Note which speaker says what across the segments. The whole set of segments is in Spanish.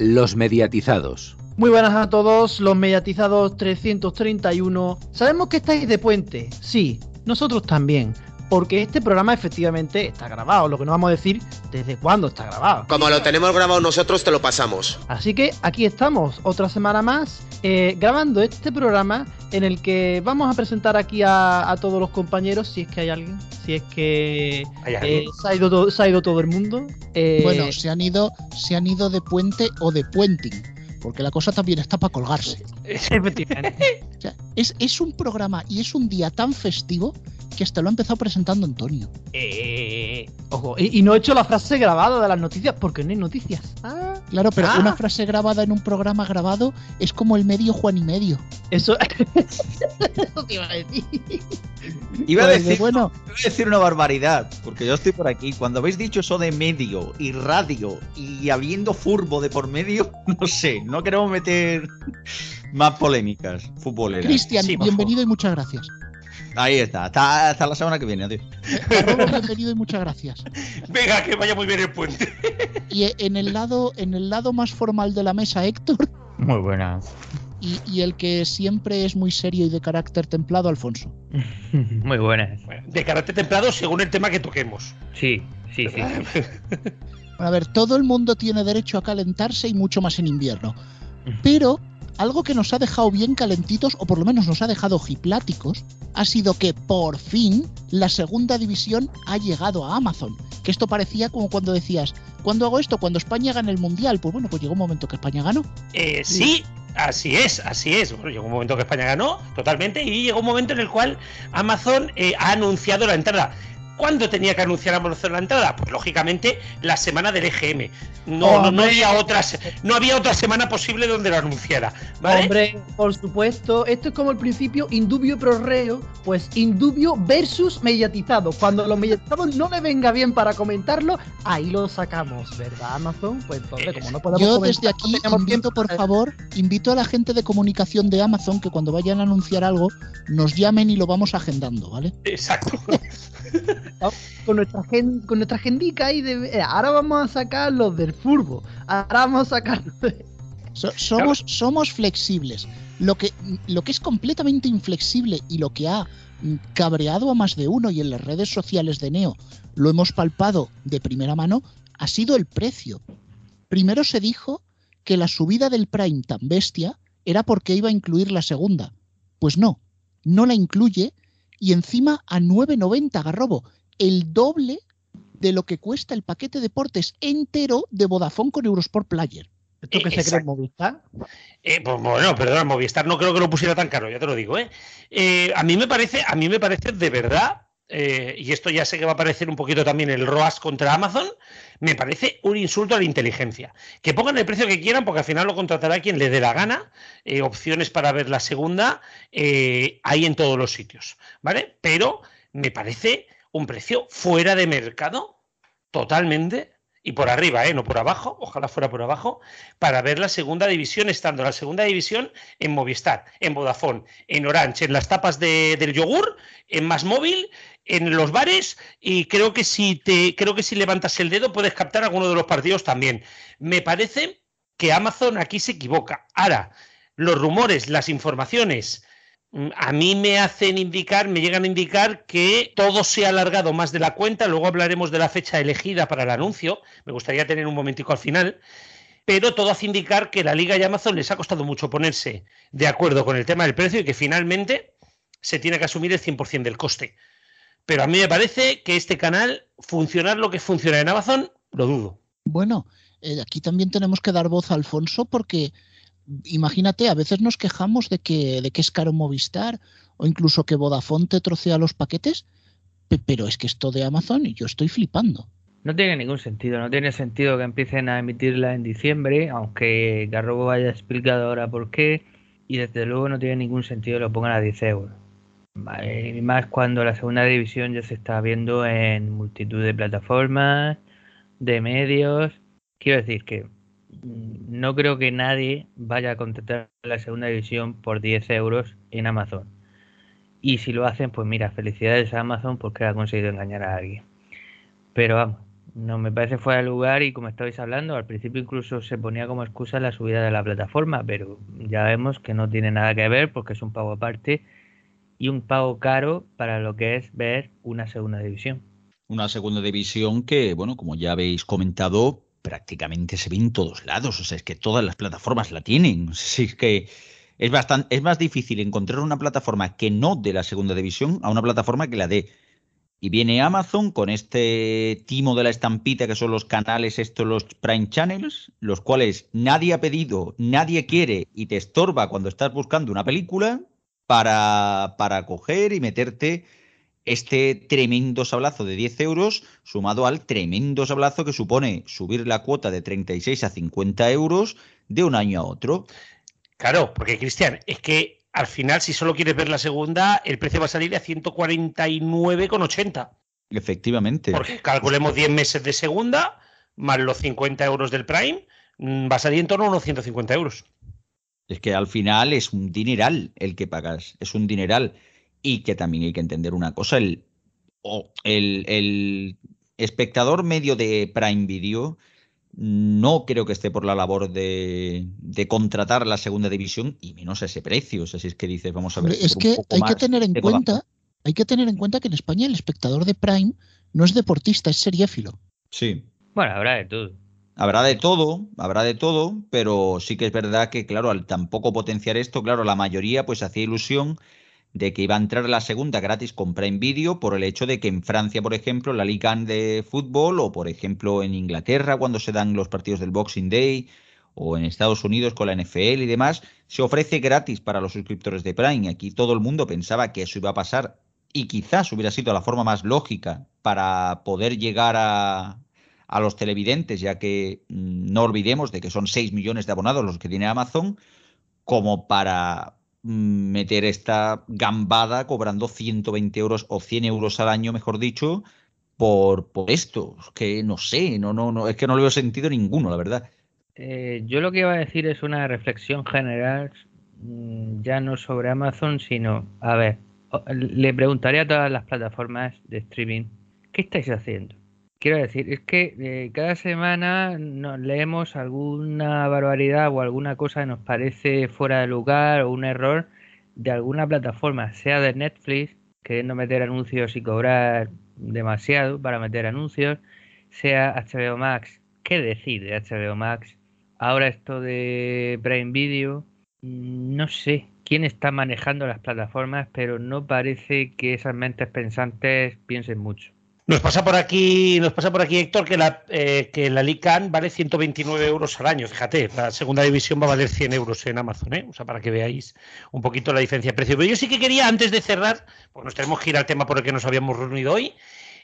Speaker 1: Los mediatizados.
Speaker 2: Muy buenas a todos, los mediatizados 331. Sabemos que estáis de puente, sí, nosotros también porque este programa efectivamente está grabado, lo que no vamos a decir desde cuándo está grabado.
Speaker 3: Como lo tenemos grabado nosotros, te lo pasamos.
Speaker 2: Así que aquí estamos, otra semana más, eh, grabando este programa en el que vamos a presentar aquí a, todos los compañeros, si es que hay alguien, si es que eh, se, ha ido todo, se ha ido todo el mundo.
Speaker 4: Eh, bueno, se han ido, se han ido de puente o de puenting porque la cosa también está para colgarse. es, es, un programa y es un día tan festivo que hasta lo ha empezado presentando Antonio.
Speaker 2: Eh, ojo, y, no he hecho la frase grabada de las noticias porque no hay noticias.
Speaker 4: Ah, claro, pero una ah. frase grabada en un programa grabado es como el medio Juan y medio.
Speaker 2: Eso, eso te iba a decir.
Speaker 5: Iba a decir, bueno, iba a decir una barbaridad, porque yo estoy por aquí. Cuando habéis dicho eso de medio y radio y habiendo furbo de por medio, no sé, no queremos meter más polémicas futboleras.
Speaker 4: Cristian, bienvenido y muchas gracias.
Speaker 5: Ahí está, hasta, la semana que viene, adiós.
Speaker 4: bienvenido y muchas gracias.
Speaker 3: Venga, que vaya muy bien el puente.
Speaker 4: Y en el lado, en el lado más formal de la mesa, Héctor.
Speaker 6: Muy buena.
Speaker 4: Y, el que siempre es muy serio y de carácter templado, Alfonso.
Speaker 6: Muy buena.
Speaker 3: De carácter templado según el tema que toquemos.
Speaker 6: Sí, sí, sí.
Speaker 4: a ver, todo el mundo tiene derecho a calentarse y mucho más en invierno. Pero algo que nos ha dejado bien calentitos, o por lo menos nos ha dejado jipláticos, ha sido que por fin la segunda división ha llegado a Amazon. Que esto parecía como cuando decías, ¿cuándo hago esto? Cuando España gane el Mundial. Pues bueno, pues llegó un momento que España ganó.
Speaker 3: Eh, sí, Así es, así es. Bueno, llegó un momento que España ganó totalmente y llegó un momento en el cual Amazon eh, ha anunciado la entrada. ¿Cuándo tenía que anunciar Amazon la entrada? Pues lógicamente la semana del EGM. No, no, había otra, no había otra semana posible donde lo anunciara.
Speaker 2: Hombre, por supuesto, esto es como el principio indubio pro reo, pues indubio versus mediatizado. Cuando los mediatizados no le venga bien para comentarlo, ahí lo sacamos, ¿verdad, Amazon? Pues entonces, como no podemos
Speaker 4: Yo desde aquí invito, por favor, invito a la gente de comunicación de Amazon que cuando vayan a anunciar algo, nos llamen y lo vamos agendando, ¿vale?
Speaker 3: Exacto.
Speaker 2: con nuestra con nuestra agendica y de eh, ahora vamos a sacar los del furbo, ahora vamos a sacar
Speaker 4: somos, somos flexibles. Lo que, lo que es completamente inflexible y lo que ha cabreado a más de uno y en las redes sociales de Neo lo hemos palpado de primera mano, ha sido el precio. Primero se dijo que la subida del Prime tan bestia era porque iba a incluir la segunda. Pues no, no la incluye y encima a 9.90 Garrobo, el doble de lo que cuesta el paquete deportes entero de Vodafone con Eurosport Player.
Speaker 2: ¿Esto que se cree Movistar?
Speaker 3: Eh, pues bueno, perdón, Movistar no creo que lo pusiera tan caro, ya te lo digo, ¿eh? eh a mí me parece, a mí me parece de verdad eh, y esto ya sé que va a parecer un poquito también el ROAS contra Amazon, me parece un insulto a la inteligencia. Que pongan el precio que quieran, porque al final lo contratará quien le dé la gana. Eh, opciones para ver la segunda eh, hay en todos los sitios, ¿vale? Pero me parece un precio fuera de mercado, totalmente, y por arriba, ¿eh? no por abajo, ojalá fuera por abajo, para ver la segunda división, estando la segunda división en Movistar, en Vodafone, en Orange, en las tapas del yogur, en Más Móvil, en los bares, y creo que si te, creo que si levantas el dedo puedes captar alguno de los partidos también. Me parece que Amazon aquí se equivoca. Ahora, los rumores, las informaciones a mí me hacen indicar, me llegan a indicar que todo se ha alargado más de la cuenta. Luego hablaremos de la fecha elegida para el anuncio. Me gustaría tener un momentico al final. Pero todo hace indicar que la Liga y Amazon les ha costado mucho ponerse de acuerdo con el tema del precio y que finalmente se tiene que asumir el 100% del coste. Pero a mí me parece que este canal, funcionar lo que funciona en Amazon, lo dudo.
Speaker 4: Bueno, eh, aquí también tenemos que dar voz a Alfonso porque imagínate, a veces nos quejamos de que, de que es caro Movistar o incluso que Vodafone trocea los paquetes, pero es que esto de Amazon y yo estoy flipando.
Speaker 6: No tiene ningún sentido, no tiene sentido que empiecen a emitirla en diciembre, aunque Garrobo haya explicado ahora por qué, y desde luego no tiene ningún sentido que lo pongan a 10 euros. Y más cuando la segunda división ya se está viendo en multitud de plataformas, de medios. Quiero decir que no creo que nadie vaya a contratar la segunda división por 10 euros en Amazon. Y si lo hacen, pues mira, felicidades a Amazon porque ha conseguido engañar a alguien. Pero vamos, No me parece fuera de lugar y como estabais hablando, al principio incluso se ponía como excusa la subida de la plataforma, pero ya vemos que no tiene nada que ver porque es un pago aparte y un pago caro para lo que es ver una segunda división.
Speaker 5: Una segunda división que, bueno, como ya habéis comentado, prácticamente se ve en todos lados. O sea, es que todas las plataformas la tienen. O es que es, bastante, es más difícil encontrar una plataforma que no de la segunda división a una plataforma que la dé. Y viene Amazon con este timo de la estampita que son los canales, estos los Prime Channels, los cuales nadie ha pedido, nadie quiere y te estorba cuando estás buscando una película para, para coger y meterte este tremendo sablazo de 10 euros sumado al tremendo sablazo que supone subir la cuota de 36 a 50 euros de un año a otro.
Speaker 3: Claro, porque Cristian, es que al final, si solo quieres ver la segunda, el precio va a salir a 149,80.
Speaker 5: Efectivamente.
Speaker 3: Porque calculemos 10 meses de segunda, más los 50 euros del Prime, mm, va a salir en torno a unos 150 euros.
Speaker 5: Es que al final es un dineral el que pagas, es un dineral. Y que también hay que entender una cosa, el, el, el espectador medio de Prime Video no creo que esté por la labor de, contratar la segunda división y menos a ese precio. O sea, si es que dices, vamos a ver.
Speaker 4: Es que hay que tener en cuenta, hay que tener en cuenta que en España el espectador de Prime no es deportista, es seriéfilo.
Speaker 5: Sí.
Speaker 6: Bueno, habrá de todo.
Speaker 5: Habrá de todo, habrá de todo, pero sí que es verdad que, claro, al tampoco potenciar esto, claro, la mayoría pues hacía ilusión de que iba a entrar la segunda gratis con Prime Video por el hecho de que en Francia, por ejemplo, la Liga de fútbol o por ejemplo en Inglaterra cuando se dan los partidos del Boxing Day o en Estados Unidos con la NFL y demás, se ofrece gratis para los suscriptores de Prime. Aquí todo el mundo pensaba que eso iba a pasar y quizás hubiera sido la forma más lógica para poder llegar a, a los televidentes, ya que mm, no olvidemos de que son 6 millones de abonados los que tiene Amazon, como para meter esta gambada cobrando 120 euros o 100 euros al año, mejor dicho, por, por esto. que no sé, no, no, no, es que no le veo sentido ninguno, la verdad.
Speaker 6: Eh, yo lo que iba a decir es una reflexión general, mm, ya no sobre Amazon, sino, a ver, le preguntaría a todas las plataformas de streaming, ¿qué estáis haciendo? Quiero decir, es que eh, cada semana leemos alguna barbaridad o alguna cosa que nos parece fuera de lugar o un error de alguna plataforma, sea de Netflix, queriendo meter anuncios y cobrar demasiado para meter anuncios, sea HBO Max, ¿qué decide HBO Max? Ahora esto de Prime Video, mm, no sé quién está manejando las plataformas, pero no parece que esas mentes pensantes piensen mucho.
Speaker 3: Nos pasa por aquí, nos pasa por aquí Héctor, que la, eh, que la Lican vale 129 euros al año. Fíjate, la segunda división va a valer 100 euros en Amazon, ¿eh? O sea, para que veáis un poquito la diferencia de precio. Pero yo sí que quería, antes de cerrar, pues nos tenemos que ir al tema por el que nos habíamos reunido hoy.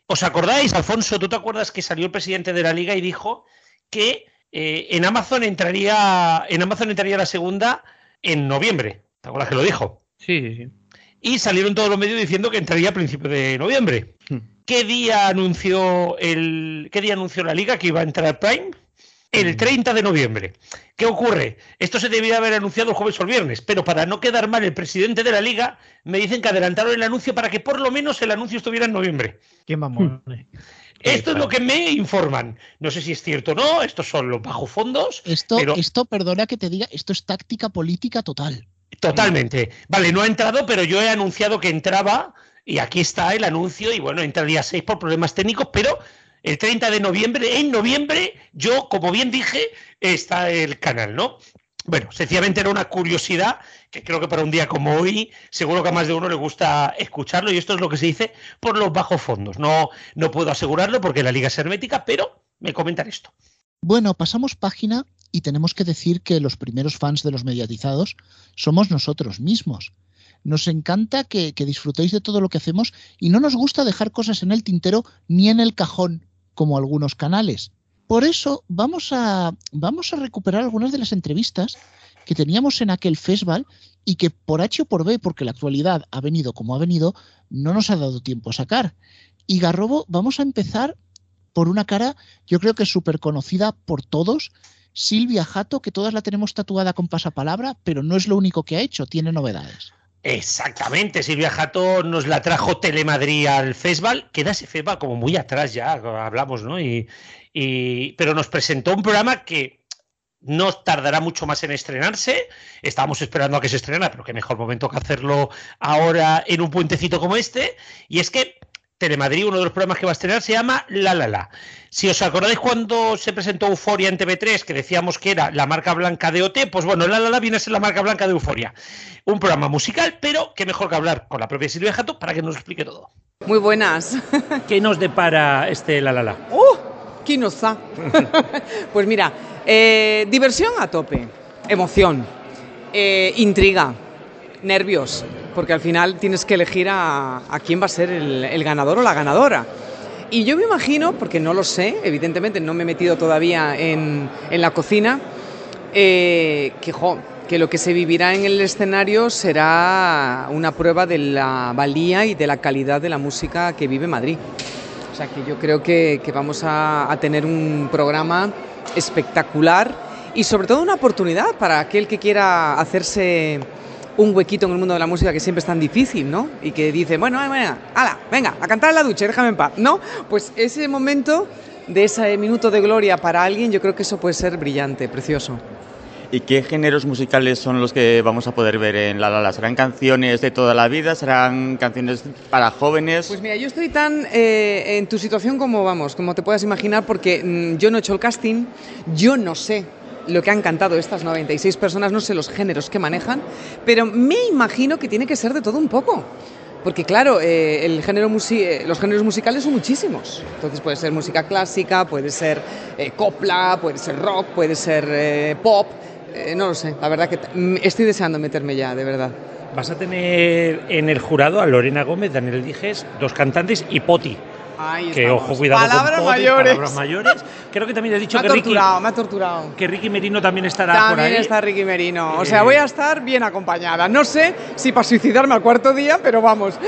Speaker 3: ¿Os acordáis, Alfonso? ¿Tú te acuerdas que salió el presidente de la liga y dijo que eh, en Amazon entraría, en Amazon entraría la segunda en noviembre? ¿Te acuerdas que lo dijo?
Speaker 6: Sí, sí, sí.
Speaker 3: Y salieron todos los medios diciendo que entraría a principios de noviembre. ¿Qué día anunció el qué día anunció la liga que iba a entrar Prime? El 30 mm. de noviembre. ¿Qué ocurre? Esto se debía haber anunciado el jueves o el viernes, pero para no quedar mal el presidente de la liga, me dicen que adelantaron el anuncio para que por lo menos el anuncio estuviera en noviembre.
Speaker 7: Qué mamón.
Speaker 3: Esto es lo que me informan. No sé si es cierto o no, estos son los bajos fondos.
Speaker 4: Esto, esto, perdona que te diga, esto es táctica política total.
Speaker 3: Totalmente. Vale, no ha entrado, pero yo he anunciado que entraba y aquí está el anuncio y bueno, entra el día 6 por problemas técnicos, pero el 30 de noviembre, en noviembre, yo, como bien dije, está el canal, ¿no? Bueno, sencillamente era una curiosidad que creo que para un día como hoy seguro que a más de uno le gusta escucharlo y esto es lo que se dice por los bajos fondos. No, no puedo asegurarlo porque la liga es hermética, pero me comentan esto.
Speaker 4: Bueno, pasamos página y tenemos que decir que los primeros fans de los mediatizados somos nosotros mismos. Nos encanta que, disfrutéis de todo lo que hacemos y no nos gusta dejar cosas en el tintero ni en el cajón, como algunos canales. Por eso vamos a, vamos a recuperar algunas de las entrevistas que teníamos en aquel festival y que por H o por B, porque la actualidad ha venido como ha venido, no nos ha dado tiempo a sacar. Y Garrobo, vamos a empezar por una cara, yo creo que es súper conocida por todos, Silvia Jato, que todas la tenemos tatuada con pasapalabra, pero no es lo único que ha hecho, tiene novedades.
Speaker 3: Exactamente, Silvia Jato nos la trajo Telemadrid al festival, queda ese festival como muy atrás ya, hablamos, ¿no? Y, pero nos presentó un programa que no tardará mucho más en estrenarse. Estábamos esperando a que se estrena, pero qué mejor momento que hacerlo ahora en un puentecito como este. Y es que Telemadrid, uno de los programas que va a estrenar, se llama La La La. Si os acordáis cuando se presentó Euforia en TV3, que decíamos que era la marca blanca de OT, pues bueno, La La La viene a ser la marca blanca de Euforia. Un programa musical, pero qué mejor que hablar con la propia Silvia Jato para que nos explique todo.
Speaker 8: Muy buenas.
Speaker 3: ¿Qué nos depara este La La La?
Speaker 8: ¡Uh! ¿Quién nos da? pues mira, eh, diversión a tope, emoción, eh, intriga, nervios, porque al final tienes que elegir a, quién va a ser el, ganador o la ganadora. Y yo me imagino, porque no lo sé, evidentemente no me he metido todavía en, la cocina, eh, que, que lo que se vivirá en el escenario será una prueba de la valía y de la calidad de la música que vive Madrid. O sea que yo creo que, vamos a tener un programa espectacular y sobre todo una oportunidad para aquel que quiera hacerse un huequito en el mundo de la música que siempre es tan difícil, ¿no? Y que dice, bueno, venga, ala, venga, a cantar en la ducha, déjame en paz, ¿no? Pues ese momento de ese minuto de gloria para alguien, yo creo que eso puede ser brillante, precioso.
Speaker 9: ¿Y qué géneros musicales son los que vamos a poder ver en La La ¿Serán canciones de toda la vida? ¿Serán canciones para jóvenes?
Speaker 8: Pues mira, yo estoy tan eh, en tu situación como, vamos, como te puedas imaginar, porque mm, yo no he hecho el casting, yo no sé lo que han cantado estas 96 personas, no sé los géneros que manejan, pero me imagino que tiene que ser de todo un poco. Porque claro, eh, el género eh, los géneros musicales son muchísimos. Entonces puede ser música clásica, puede ser copla, puede ser rock, puede ser pop. Eh, no lo sé, la verdad que mm, estoy deseando meterme ya, de verdad.
Speaker 3: Vas a tener en el jurado a Lorena Gómez, Daniel Dijes, dos cantantes y Poti que ojo, cuidado
Speaker 8: palabras
Speaker 3: con
Speaker 8: mayores.
Speaker 3: palabras mayores. Creo que también has dicho
Speaker 8: me
Speaker 3: que
Speaker 8: torturado,
Speaker 3: Ricky,
Speaker 8: me ha torturado.
Speaker 3: Que Ricky Merino también estará
Speaker 8: también
Speaker 3: por ahí.
Speaker 8: está Ricky Merino. O sea, voy a estar bien acompañada. No sé si para suicidarme al cuarto día, pero vamos.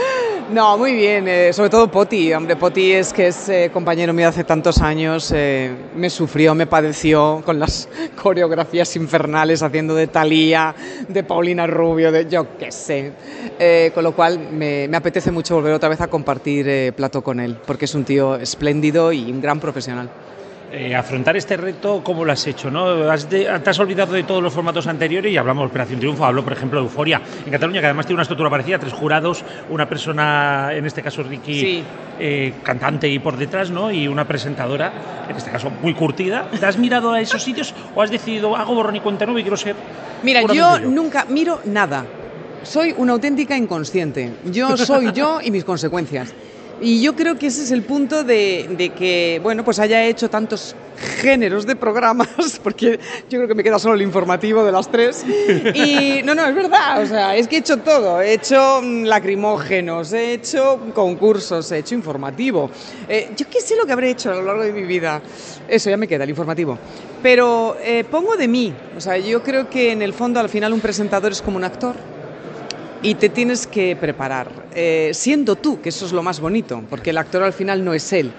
Speaker 8: No, muy bien. Eh, sobre todo Poti. Hombre, Poti es que es eh, compañero mío hace tantos años. Eh, me sufrió, me padeció con las coreografías infernales haciendo de Thalía, de Paulina Rubio, de yo qué sé. con lo cual me, me, apetece mucho volver otra vez a compartir plato con él, porque es un tío espléndido y un gran profesional.
Speaker 3: Eh, afrontar este reto, ¿cómo lo has hecho? ¿no? ¿Has te has olvidado de todos los formatos anteriores y hablamos de Operación Triunfo, hablo por ejemplo de Euforia en Cataluña, que además tiene una estructura parecida, tres jurados, una persona, en este caso Ricky, eh, cantante y por detrás, ¿no? y una presentadora, en este caso muy curtida. ¿Te has mirado a esos sitios o has decidido, hago borrón y cuenta nueva y quiero ser...
Speaker 8: Mira, yo nunca miro nada. Soy una auténtica inconsciente. Yo soy yo y mis consecuencias. Y yo creo que ese es el punto de, que, bueno, pues haya hecho tantos géneros de programas, porque yo creo que me queda solo el informativo de las tres. Y no, no, es verdad, o sea, es que he hecho todo. He hecho mm, lacrimógenos, he hecho concursos, he hecho informativo. Eh, yo qué sé lo que habré hecho a lo largo de mi vida. Eso ya me queda, el informativo. Pero eh, pongo de mí, o sea, yo creo que en el fondo al final un presentador es como un actor y te tienes que preparar, eh, siendo tú, que eso es lo más bonito, porque el actor al final no es él.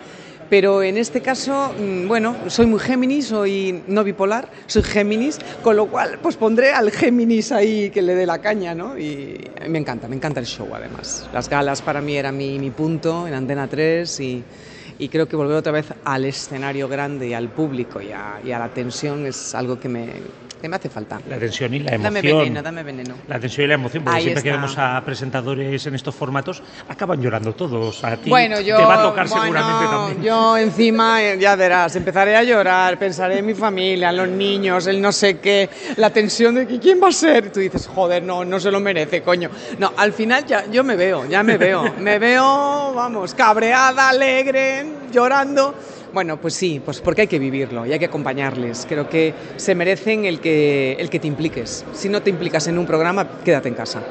Speaker 8: Pero en este caso, mm, bueno, soy muy Géminis, soy no bipolar, soy Géminis, con lo cual pues pondré al Géminis ahí que le dé la caña, ¿no? Y me encanta, me encanta el show además. Las galas para mí era mi, mi punto en Antena 3 y, y, creo que volver otra vez al escenario grande y al público y a, y a la tensión es algo que me, que me hace falta.
Speaker 3: La tensión y la emoción.
Speaker 8: Dame veneno, dame veneno.
Speaker 3: La tensión y la emoción, porque siempre que vemos a presentadores en estos formatos, acaban llorando todos. A ti
Speaker 8: bueno, yo,
Speaker 3: te va a tocar seguramente también.
Speaker 8: Yo encima, eh, ya verás, empezaré a llorar, pensaré en mi familia, en los niños, el no sé qué, la tensión de que quién va a ser. Y tú dices, joder, no, no se lo merece, coño. No, al final ya yo me veo, ya me veo. me veo, vamos, cabreada, alegre, llorando. Bueno, pues sí, pues porque hay que vivirlo y hay que acompañarles. Creo que se merecen el que, el que te impliques. Si no te implicas en un programa, quédate en casa.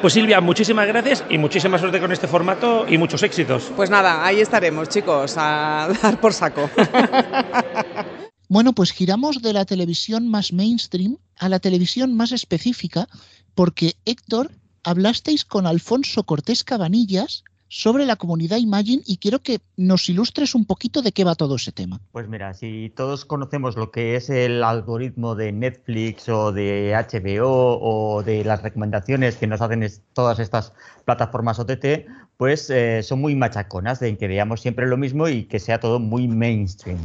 Speaker 3: Pues Silvia, muchísimas gracias y muchísima suerte con este formato y muchos éxitos.
Speaker 8: Pues nada, ahí estaremos, chicos, a dar por saco.
Speaker 4: Bueno, pues giramos de la televisión más mainstream a la televisión más específica, porque Héctor, hablasteis con Alfonso Cortés Cabanillas sobre la comunidad Imagine y quiero que nos ilustres un poquito de qué va todo ese tema.
Speaker 9: Pues mira, si todos conocemos lo que es el algoritmo de Netflix o de HBO o de las recomendaciones que nos hacen todas estas plataformas OTT, pues eh, son muy machaconas de que veamos siempre lo mismo y que sea todo muy mainstream.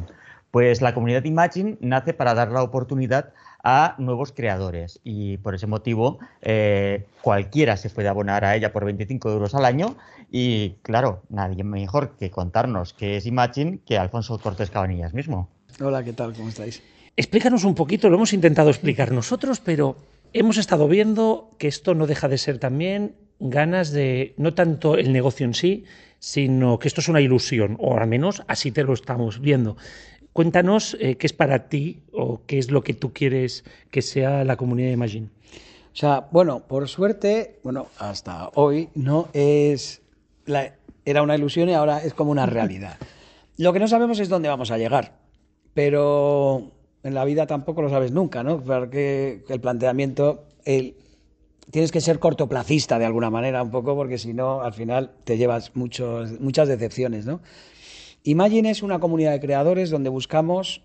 Speaker 9: Pues la comunidad Imagine nace para dar la oportunidad a nuevos creadores y por ese motivo eh, cualquiera se puede abonar a ella por 25 euros al año y claro, nadie mejor que contarnos qué es Imagine que Alfonso Cortés Cabanillas mismo.
Speaker 10: Hola, ¿qué tal? ¿Cómo estáis?
Speaker 3: Explícanos un poquito, lo hemos intentado explicar nosotros, pero hemos estado viendo que esto no deja de ser también ganas de, no tanto el negocio en sí, sino que esto es una ilusión, o al menos así te lo estamos viendo. Cuéntanos eh, qué es para ti o qué es lo que tú quieres que sea la comunidad de Imagine.
Speaker 10: O sea, bueno, por suerte, bueno, hasta hoy no es era una ilusión y ahora es como una realidad. Lo que no sabemos es dónde vamos a llegar, pero en la vida tampoco lo sabes nunca, ¿no? Porque el planteamiento, el, tienes que ser cortoplacista de alguna manera un poco, porque si no, al final te llevas muchos, muchas decepciones, ¿no? Imagine es una comunidad de creadores donde buscamos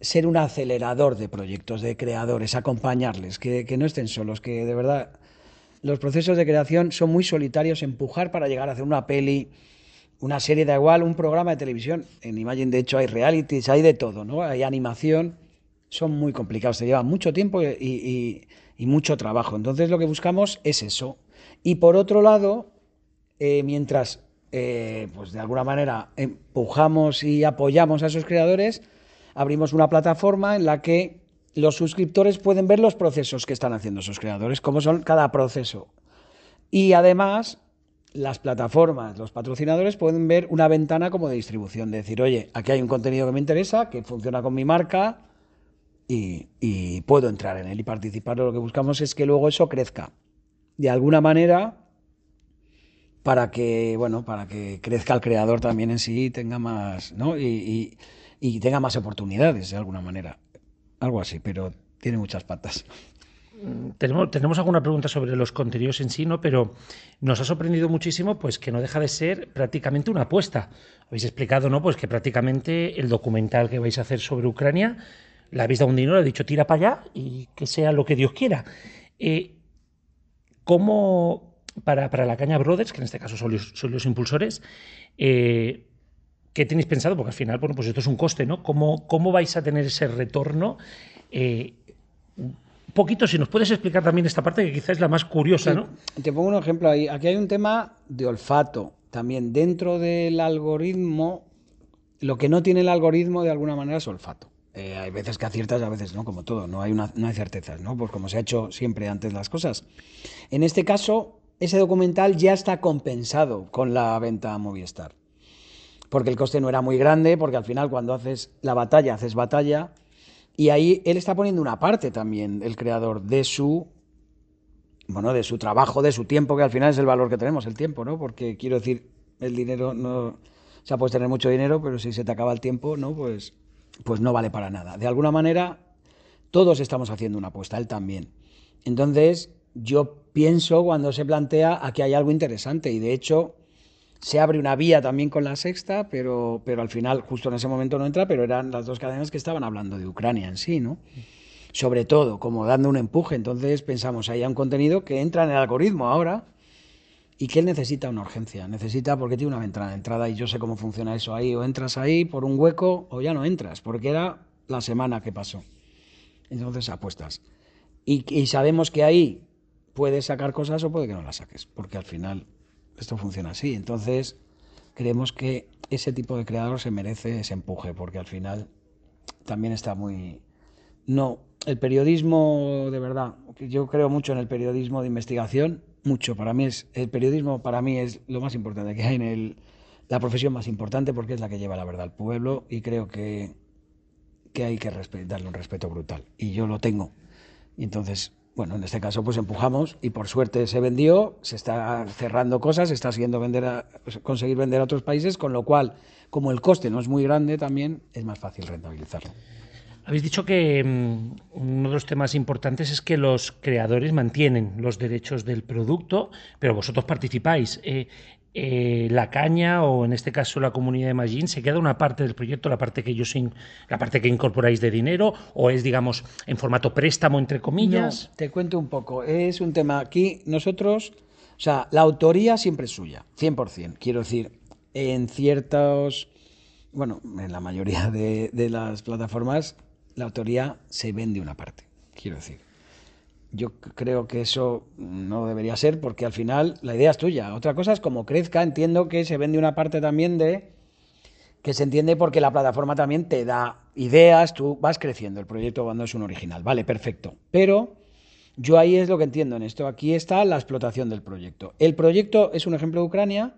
Speaker 10: ser un acelerador de proyectos, de creadores, acompañarles, que, no estén solos, que de verdad los procesos de creación son muy solitarios, empujar para llegar a hacer una peli, una serie, da igual, un programa de televisión. En Imagine, de hecho, hay realities, hay de todo, ¿no? Hay animación, son muy complicados, te llevan mucho tiempo y, mucho trabajo. Entonces, lo que buscamos es eso. Y por otro lado, eh, mientras eh, pues de alguna manera empujamos y apoyamos a esos creadores, abrimos una plataforma en la que los suscriptores pueden ver los procesos que están haciendo esos creadores, cómo son cada proceso. Y además, las plataformas, los patrocinadores pueden ver una ventana como de distribución, de decir, oye, aquí hay un contenido que me interesa, que funciona con mi marca y, y puedo entrar en él y participar. Lo que buscamos es que luego eso crezca. De alguna manera, para que, bueno, para que crezca el creador también en sí y tenga más, ¿no? Y, tenga más oportunidades de alguna manera. Algo así, pero tiene muchas patas.
Speaker 3: Mm, tenemos, tenemos alguna pregunta sobre los contenidos en sí, ¿no? Pero nos ha sorprendido muchísimo, pues que no deja de ser prácticamente una apuesta. Habéis explicado, ¿no? Pues que prácticamente el documental que vais a hacer sobre Ucrania, la habéis dado un dinero, ha dicho tira para allá y que sea lo que Dios quiera. Eh, ¿Cómo para, para, la Caña Brothers, que en este caso son los, impulsores, eh, ¿qué tenéis pensado? Porque al final, bueno, pues esto es un coste, ¿no? ¿Cómo, cómo vais a tener ese retorno? Eh, un poquito, si nos puedes explicar también esta parte, que quizás es la más curiosa, ¿no?
Speaker 10: Te pongo un ejemplo ahí. Aquí hay un tema de olfato. También dentro del algoritmo, lo que no tiene el algoritmo de alguna manera es olfato. Eh, hay veces que aciertas a veces no, como todo, no hay, una, no hay certezas, ¿no? Pues como se ha hecho siempre antes las cosas. En este caso, ese documental ya está compensado con la venta a Movistar. Porque el coste no era muy grande, porque al final cuando haces la batalla, haces batalla. Y ahí él está poniendo una parte también, el creador, de su bueno, de su trabajo, de su tiempo, que al final es el valor que tenemos, el tiempo, ¿no? Porque quiero decir, el dinero no. O sea, puedes tener mucho dinero, pero si se te acaba el tiempo, ¿no? Pues, pues no vale para nada. De alguna manera, todos estamos haciendo una apuesta, él también. Entonces, yo pienso cuando se plantea aquí hay algo interesante y de hecho se abre una vía también con la sexta, pero, pero al final justo en ese momento no entra, pero eran las dos cadenas que estaban hablando de Ucrania en sí, ¿no? Sobre todo, como dando un empuje. Entonces pensamos, hay un contenido que entra en el algoritmo ahora y que él necesita una urgencia, necesita porque tiene una ventana entrada y yo sé cómo funciona eso ahí, o entras ahí por un hueco o ya no entras, porque era la semana que pasó. Entonces apuestas. Y sabemos que ahí puedes sacar cosas o puede que no las saques, porque al final esto funciona así. Entonces, creemos que ese tipo de creador se merece ese empuje, porque al final también está muy... No, el periodismo de verdad, yo creo mucho en el periodismo de investigación, mucho. Para mí es, el periodismo para mí es lo más importante que hay en el, la profesión más importante porque es la que lleva la verdad al pueblo y creo que, que hay que darle un respeto brutal. Y yo lo tengo. Y entonces bueno, en este caso pues empujamos y por suerte se vendió, se está cerrando cosas, se está siguiendo vender a, conseguir vender a otros países, con lo cual, como el coste no es muy grande, también es más fácil rentabilizarlo.
Speaker 3: Habéis dicho que mm, uno de los temas importantes es que los creadores mantienen los derechos del producto, pero vosotros participáis. Eh, eh, la caña o en este caso la comunidad de Magin se queda una parte del proyecto, la parte que ellos la parte que incorporáis de dinero o es digamos en formato préstamo entre comillas.
Speaker 10: te cuento un poco, es un tema aquí nosotros, o sea, la autoría siempre es suya, 100%. Quiero decir, en ciertos bueno, en la mayoría de, de las plataformas la autoría se vende una parte, quiero decir. Yo creo que eso no debería ser porque al final la idea es tuya. Otra cosa es como crezca, entiendo que se vende una parte también de que se entiende porque la plataforma también te da ideas, tú vas creciendo el proyecto cuando es un original. Vale, perfecto. Pero yo ahí es lo que entiendo en esto. Aquí está la explotación del proyecto. El proyecto es un ejemplo de Ucrania.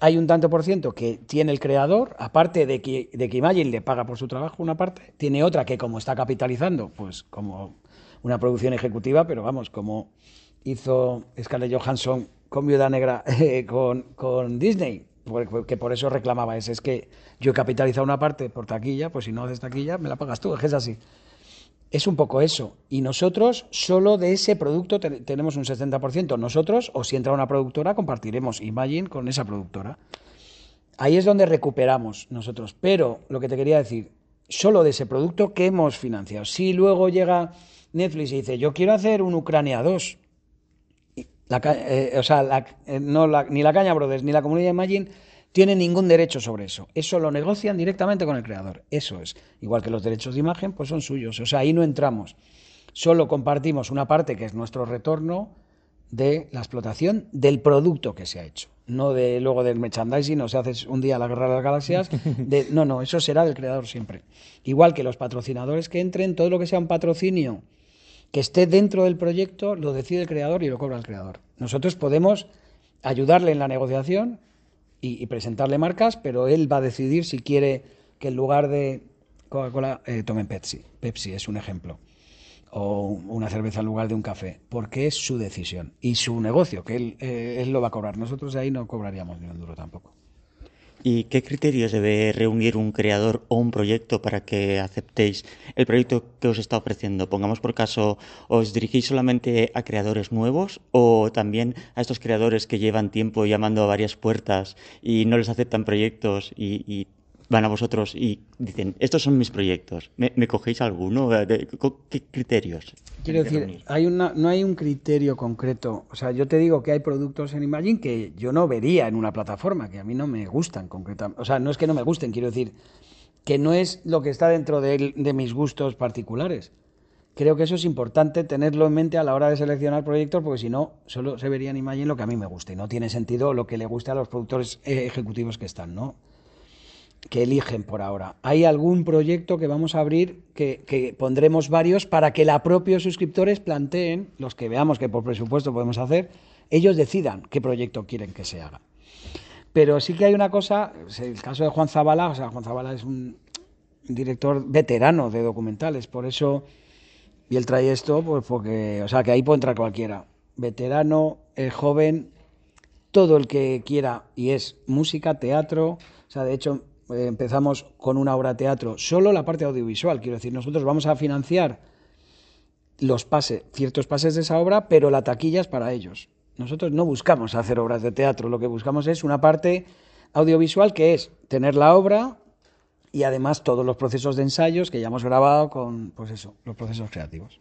Speaker 10: Hay un tanto por ciento que tiene el creador, aparte de que, de que Imagine le paga por su trabajo una parte, tiene otra que como está capitalizando, pues como una producción ejecutiva, pero vamos, como hizo Scarlett Johansson con Viuda Negra eh, con, con, Disney, que por eso reclamaba ese, es que yo he capitalizado una parte por taquilla, pues si no haces taquilla, me la pagas tú, es que es así. Es un poco eso. Y nosotros solo de ese producto tenemos un 60%. Nosotros, o si entra una productora, compartiremos Imagine con esa productora. Ahí es donde recuperamos nosotros. Pero lo que te quería decir, solo de ese producto que hemos financiado. Si luego llega Netflix dice, yo quiero hacer un Ucrania 2. Eh, o sea, eh, no ni la Caña Brothers ni la comunidad de Imagine tienen ningún derecho sobre eso. Eso lo negocian directamente con el creador. Eso es. Igual que los derechos de imagen, pues son suyos. O sea, ahí no entramos. Solo compartimos una parte que es nuestro retorno de la explotación del producto que se ha hecho. No de luego del merchandising, o se hace un día la guerra de las galaxias. no, no, eso será del creador siempre. Igual que los patrocinadores que entren, todo lo que sea un patrocinio que esté dentro del proyecto lo decide el creador y lo cobra el creador. Nosotros podemos ayudarle en la negociación y, presentarle marcas, pero él va a decidir si quiere que en lugar de Coca-Cola eh, tomen Pepsi. Pepsi es un ejemplo. O una cerveza en lugar de un café, porque es su decisión y su negocio, que él, eh, él lo va a cobrar. Nosotros ahí no cobraríamos ni un duro tampoco.
Speaker 9: ¿Y qué criterios debe reunir un creador o un proyecto para que aceptéis el proyecto que os está ofreciendo? Pongamos por caso, ¿os dirigís solamente a creadores nuevos o también a estos creadores que llevan tiempo llamando a varias puertas y no les aceptan proyectos y van a vosotros y dicen, estos son mis proyectos, ¿me, cogéis alguno? ¿Qué criterios?
Speaker 10: Quiero decir, hay una, no hay un criterio concreto. O sea, yo te digo que hay productos en Imagine que yo no vería en una plataforma, que a mí no me gustan concretamente. O sea, no es que no me gusten, quiero decir que no es lo que está dentro de, de mis gustos particulares. Creo que eso es importante tenerlo en mente a la hora de seleccionar proyectos, porque si no, solo se vería en Imagine lo que a mí me gusta y no tiene sentido lo que le guste a los productores ejecutivos que están, ¿no? Que eligen por ahora. Hay algún proyecto que vamos a abrir que, pondremos varios para que la propios suscriptores planteen, los que veamos que por presupuesto podemos hacer, ellos decidan qué proyecto quieren que se haga. Pero sí que hay una cosa, el caso de Juan Zabala, o sea, Juan Zabala es un director veterano de documentales, por eso, y él trae esto, pues porque, o sea, que ahí puede entrar cualquiera. Veterano, joven, todo el que quiera, y es música, teatro, o sea, de hecho, eh, empezamos con una obra teatro, solo la parte audiovisual, quiero decir, nosotros vamos a financiar los pases, ciertos pases de esa obra, pero la taquilla es para ellos. Nosotros no buscamos hacer obras de teatro, lo que buscamos es una parte audiovisual que es tener la obra y además todos los procesos de ensayos que ya hemos grabado con, pues eso, los procesos creativos.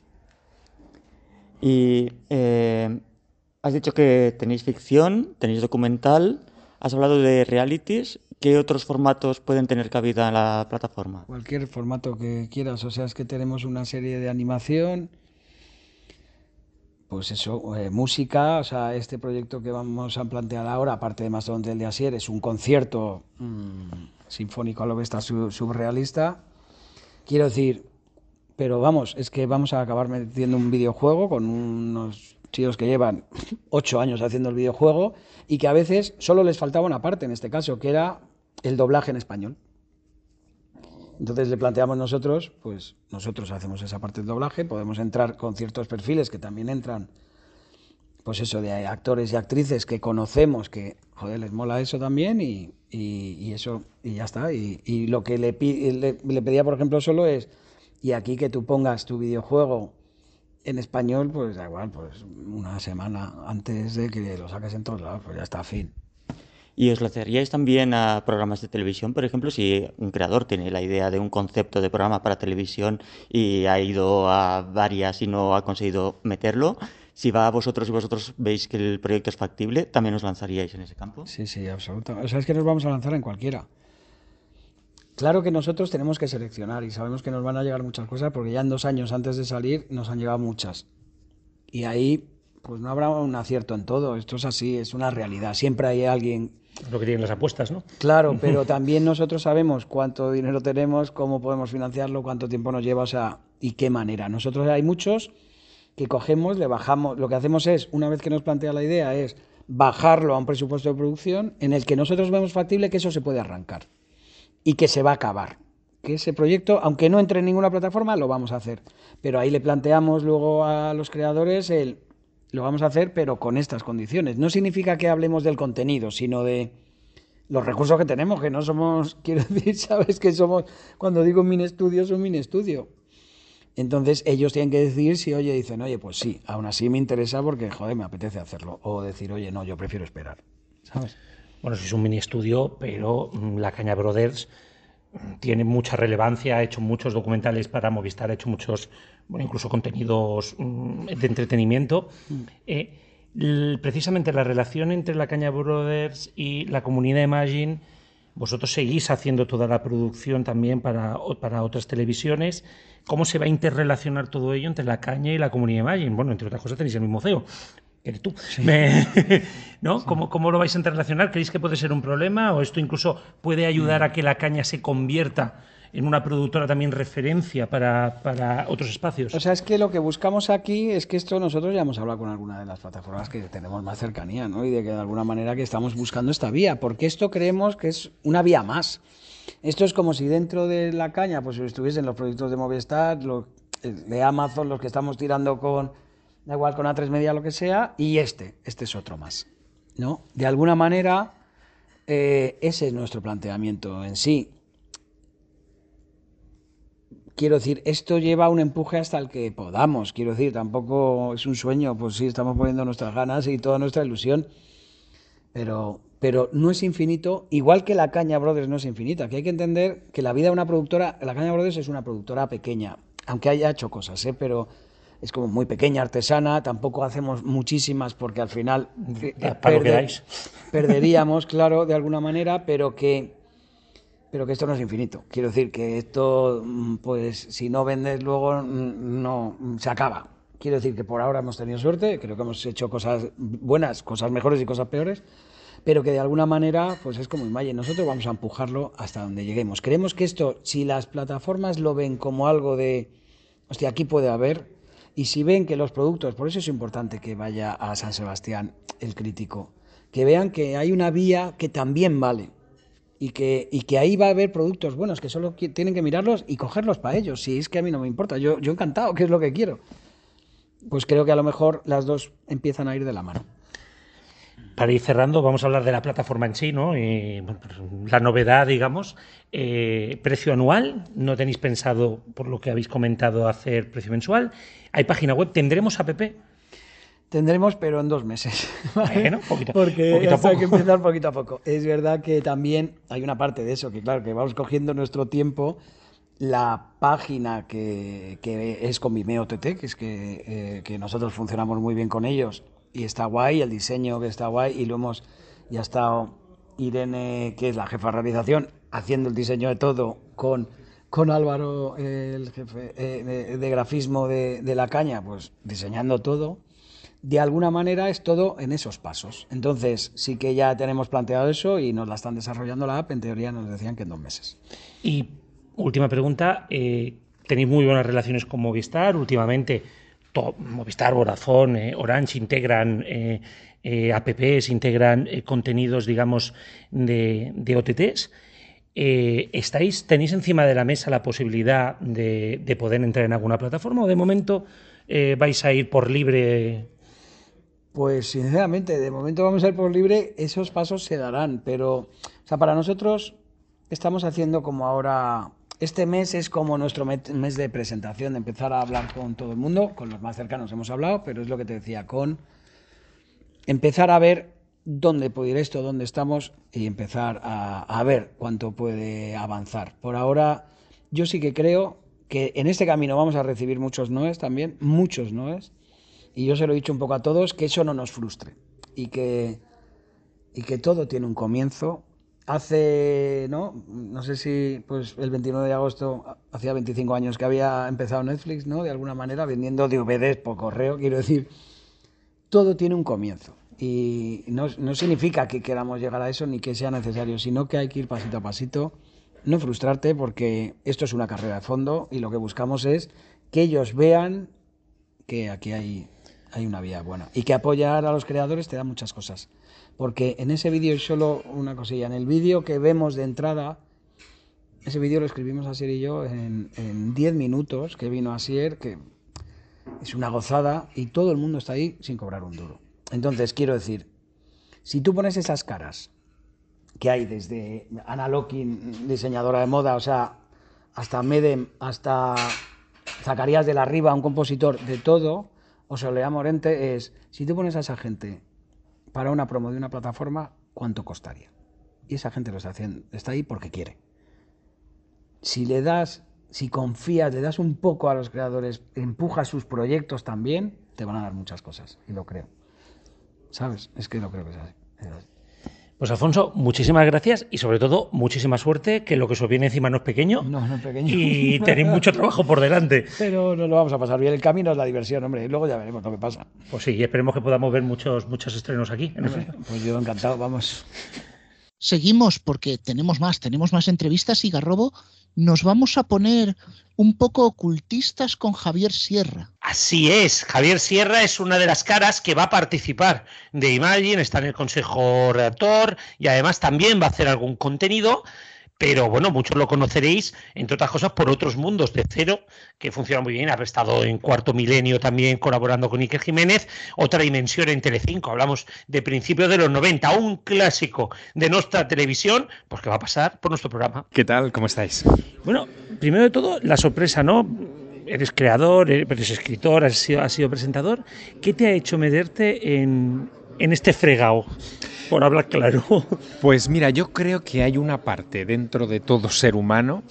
Speaker 9: Y eh, has dicho que tenéis ficción, tenéis documental, has hablado de realities ¿Qué otros formatos pueden tener cabida en la plataforma?
Speaker 10: Cualquier formato que quieras, o sea, es que tenemos una serie de animación, pues eso, eh, música, o sea, este proyecto que vamos a plantear ahora, aparte de Mastodon del de Asier, es un concierto mm, sinfónico a lo bestia surrealista. Quiero decir, pero vamos, es que vamos a acabar metiendo un videojuego con unos chicos que llevan ocho años haciendo el videojuego y que a veces solo les faltaba una parte en este caso, que era el doblaje en español. Entonces le planteamos nosotros, pues nosotros hacemos esa parte del doblaje, podemos entrar con ciertos perfiles que también entran, pues eso, de actores y actrices que conocemos, que, joder, les mola eso también y, eso, y ya está. Y, lo que le, le, pedía, por ejemplo, solo es, y aquí que tú pongas tu videojuego en español, pues da igual, pues una semana antes de que lo saques en todos lados, pues ya está, fin.
Speaker 9: ¿Y os lanzaríais también a programas de televisión, por ejemplo, si un creador tiene la idea de un concepto de programa para televisión y ha ido a varias y no ha conseguido meterlo? Si va a vosotros y vosotros veis que el proyecto es factible, ¿también os lanzaríais en ese campo?
Speaker 10: Sí, sí, absolutamente. O sea, es que nos vamos a lanzar en cualquiera. Claro que nosotros tenemos que seleccionar y sabemos que nos van a llegar muchas cosas porque ya en dos años antes de salir nos han llegado muchas. Y ahí pues no habrá un acierto en todo. Esto es así, es una realidad. Siempre hay alguien
Speaker 3: lo que tienen las apuestas, ¿no?
Speaker 10: Claro, pero también nosotros sabemos cuánto dinero tenemos, cómo podemos financiarlo, cuánto tiempo nos lleva, o sea, y qué manera. Nosotros hay muchos que cogemos, le bajamos, lo que hacemos es, una vez que nos plantea la idea, es bajarlo a un presupuesto de producción en el que nosotros vemos factible que eso se puede arrancar y que se va a acabar. Que ese proyecto, aunque no entre en ninguna plataforma, lo vamos a hacer. Pero ahí le planteamos luego a los creadores el, lo vamos a hacer, pero con estas condiciones. No significa que hablemos del contenido, sino de los recursos que tenemos, que no somos, quiero decir, sabes que somos, cuando digo mini estudio, es un mini estudio. Entonces ellos tienen que decir si, oye, dicen, oye, pues sí, aún así me interesa porque, joder, me apetece hacerlo. O decir, oye, no, yo prefiero esperar. ¿Sabes?
Speaker 3: Bueno, es un mini estudio, pero mm, la Caña Brothers tiene mucha relevancia, ha hecho muchos documentales para Movistar, ha hecho muchos bueno, incluso contenidos mm, de entretenimiento. Mm. Eh, precisamente la relación entre la Caña Brothers y la comunidad Imagine, vosotros seguís haciendo toda la producción también para, para otras televisiones. ¿Cómo se va a interrelacionar todo ello entre la Caña y la comunidad Imagine? Bueno, entre otras cosas tenéis el mismo CEO. Eres tú. ¿No? ¿Cómo, ¿Cómo, lo vais a interrelacionar? ¿Creéis que puede ser un problema? ¿O esto incluso puede ayudar a que la caña se convierta en una productora también referencia para, para, otros espacios.
Speaker 10: O sea, es que lo que buscamos aquí es que esto nosotros ya hemos hablado con alguna de las plataformas que tenemos más cercanía, ¿no? Y de que de alguna manera que estamos buscando esta vía, porque esto creemos que es una vía más. Esto es como si dentro de la caña pues estuviesen los proyectos de Movistar, los, eh, de Amazon, los que estamos tirando con, da igual, con A3 Media, lo que sea, y este, este es otro más, ¿no? De alguna manera, eh, ese es nuestro planteamiento en sí quiero decir, esto lleva un empuje hasta el que podamos. Quiero decir, tampoco es un sueño, pues sí, estamos poniendo nuestras ganas y toda nuestra ilusión, pero, pero no es infinito, igual que la Caña Brothers no es infinita, que hay que entender que la vida de una productora, la Caña Brothers es una productora pequeña, aunque haya hecho cosas, ¿eh? pero es como muy pequeña, artesana, tampoco hacemos muchísimas porque al final
Speaker 3: eh,
Speaker 10: perderíamos, claro, de alguna manera, pero que pero que esto no es infinito. Quiero decir que esto, mm, pues si no vendes luego, mm, no se acaba. Quiero decir que por ahora hemos tenido suerte, creo que hemos hecho cosas buenas, cosas mejores y cosas peores, pero que de alguna manera, pues es como Imagine, nosotros vamos a empujarlo hasta donde lleguemos. Creemos que esto, si las plataformas lo ven como algo de, hostia, aquí puede haber, y si ven que los productos, por eso es importante que vaya a San Sebastián el crítico, que vean que hay una vía que también vale, y que, y que ahí va a haber productos buenos que solo tienen que mirarlos y cogerlos para ellos. Si es que a mí no me importa, yo, yo encantado, que es lo que quiero. Pues creo que a lo mejor las dos empiezan a ir de la mano.
Speaker 3: Para ir cerrando, vamos a hablar de la plataforma en sí, ¿no? Y, pues, la novedad, digamos, eh, precio anual, no tenéis pensado, por lo que habéis comentado, hacer precio mensual. Hay página web, ¿tendremos app?
Speaker 10: Tendremos, pero en dos meses.
Speaker 3: Bueno, poquito,
Speaker 10: Porque hay que empezar poquito a poco. Es verdad que también hay una parte de eso, que claro, que vamos cogiendo nuestro tiempo. La página que, es con Vimeo TT, que es que, eh, que, nosotros funcionamos muy bien con ellos y está guay, el diseño que está guay y lo hemos, ya estado Irene, que es la jefa de realización, haciendo el diseño de todo con, con Álvaro, el jefe eh, de, grafismo de, de la caña, pues diseñando todo de alguna manera es todo en esos pasos. Entonces, sí que ya tenemos planteado eso y nos la están desarrollando la app. En teoría nos decían que en dos meses.
Speaker 3: Y última pregunta, eh, tenéis muy buenas relaciones con Movistar. Últimamente, Movistar, Vodafone, eh, Orange integran eh, apps, integran contenidos, digamos, de, de OTTs. ¿estáis, ¿Tenéis encima de la mesa la posibilidad de, de, poder entrar en alguna plataforma o de momento vais a ir por libre
Speaker 10: pues sinceramente, de momento vamos a ir por libre, esos pasos se darán, pero o sea, para nosotros estamos haciendo como ahora, este mes es como nuestro mes de presentación, de empezar a hablar con todo el mundo, con los más cercanos hemos hablado, pero es lo que te decía, con empezar a ver dónde puede ir esto, dónde estamos y empezar a, ver cuánto puede avanzar. Por ahora, yo sí que creo que en este camino vamos a recibir muchos noes también, muchos noes, y yo se lo he dicho un poco a todos, que eso no nos frustre y que, y que todo tiene un comienzo. Hace, ¿no? No sé si, pues el 29 de agosto, hacía 25 años que había empezado Netflix, ¿no? De alguna manera, vendiendo DVDs por correo, quiero decir, todo tiene un comienzo. Y no, no significa que queramos llegar a eso ni que sea necesario, sino que hay que ir pasito a pasito no frustrarte porque esto es una carrera de fondo y lo que buscamos es que ellos vean que aquí hay, hay una vía buena y que apoyar a los creadores te da muchas cosas. Porque en ese vídeo hay solo una cosilla, en el vídeo que vemos de entrada, ese vídeo lo escribimos Asier y yo en 10 minutos, que vino Asier, que es una gozada y todo el mundo está ahí sin cobrar un duro. Entonces, quiero decir, si tú pones esas caras que hay desde Ana Lokin, diseñadora de moda, o sea, hasta Medem, hasta Zacarías de la Riva, un compositor de todo, o Soleá Morente, es, si tú pones a esa gente para una promo de una plataforma, ¿cuánto costaría? Y esa gente lo está haciendo, está ahí porque quiere. Si le das, si confías, le das un poco a los creadores, empujas sus proyectos también, te van a dar muchas cosas, y lo creo. ¿Sabes? Es que lo creo que es así. Es así.
Speaker 3: Pues Alfonso, muchísimas gracias y sobre todo muchísima suerte, que lo que os viene encima no es pequeño.
Speaker 10: No, no es pequeño.
Speaker 3: Y tenéis mucho trabajo por delante.
Speaker 10: Pero nos lo vamos a pasar bien. El camino es la diversión, hombre, y luego ya veremos lo que pasa.
Speaker 3: Pues sí, y esperemos que podamos ver muchos, muchos estrenos aquí.
Speaker 10: pues yo encantado, vamos.
Speaker 4: Seguimos porque tenemos más, tenemos más entrevistas y Garrobo nos vamos a poner un poco ocultistas con Javier Sierra.
Speaker 3: Así es, Javier Sierra es una de las caras que va a participar de Imagine, está en el consejo redactor y además también va a hacer algún contenido pero bueno, muchos lo conoceréis, entre otras cosas, por otros mundos de cero, que funciona muy bien. Ha estado en cuarto milenio también colaborando con Iker Jiménez. Otra dimensión en Telecinco, hablamos de principios de los 90, un clásico de nuestra televisión, pues que va a pasar por nuestro programa.
Speaker 11: ¿Qué tal? ¿Cómo estáis?
Speaker 3: Bueno, primero de todo, la sorpresa, ¿no? Eres creador, eres escritor, has sido, has sido presentador. ¿Qué te ha hecho meterte en, en este fregado? por hablar claro.
Speaker 11: Pues mira, yo creo que hay una parte dentro de todo ser humano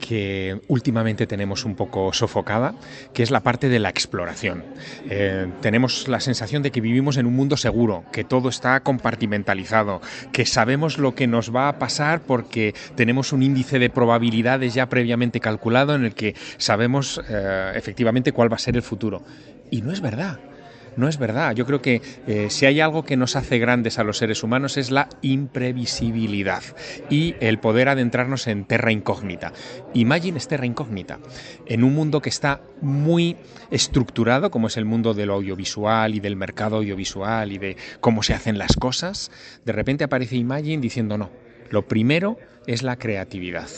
Speaker 11: que últimamente tenemos un poco sofocada, que es la parte de la exploración. Eh, tenemos la sensación de que vivimos en un mundo seguro, que todo está compartimentalizado, que sabemos lo que nos va a pasar porque tenemos un índice de probabilidades ya previamente calculado en el que sabemos eh, efectivamente cuál va a ser el futuro. Y no es verdad no es verdad. Yo creo que eh, si hay algo que nos hace grandes a los seres humanos es la imprevisibilidad y el poder adentrarnos en terra incógnita. Imagine es terra incógnita. En un mundo que está muy estructurado, como es el mundo del audiovisual y del mercado audiovisual y de cómo se hacen las cosas, de repente aparece Imagine diciendo no. Lo primero es la creatividad.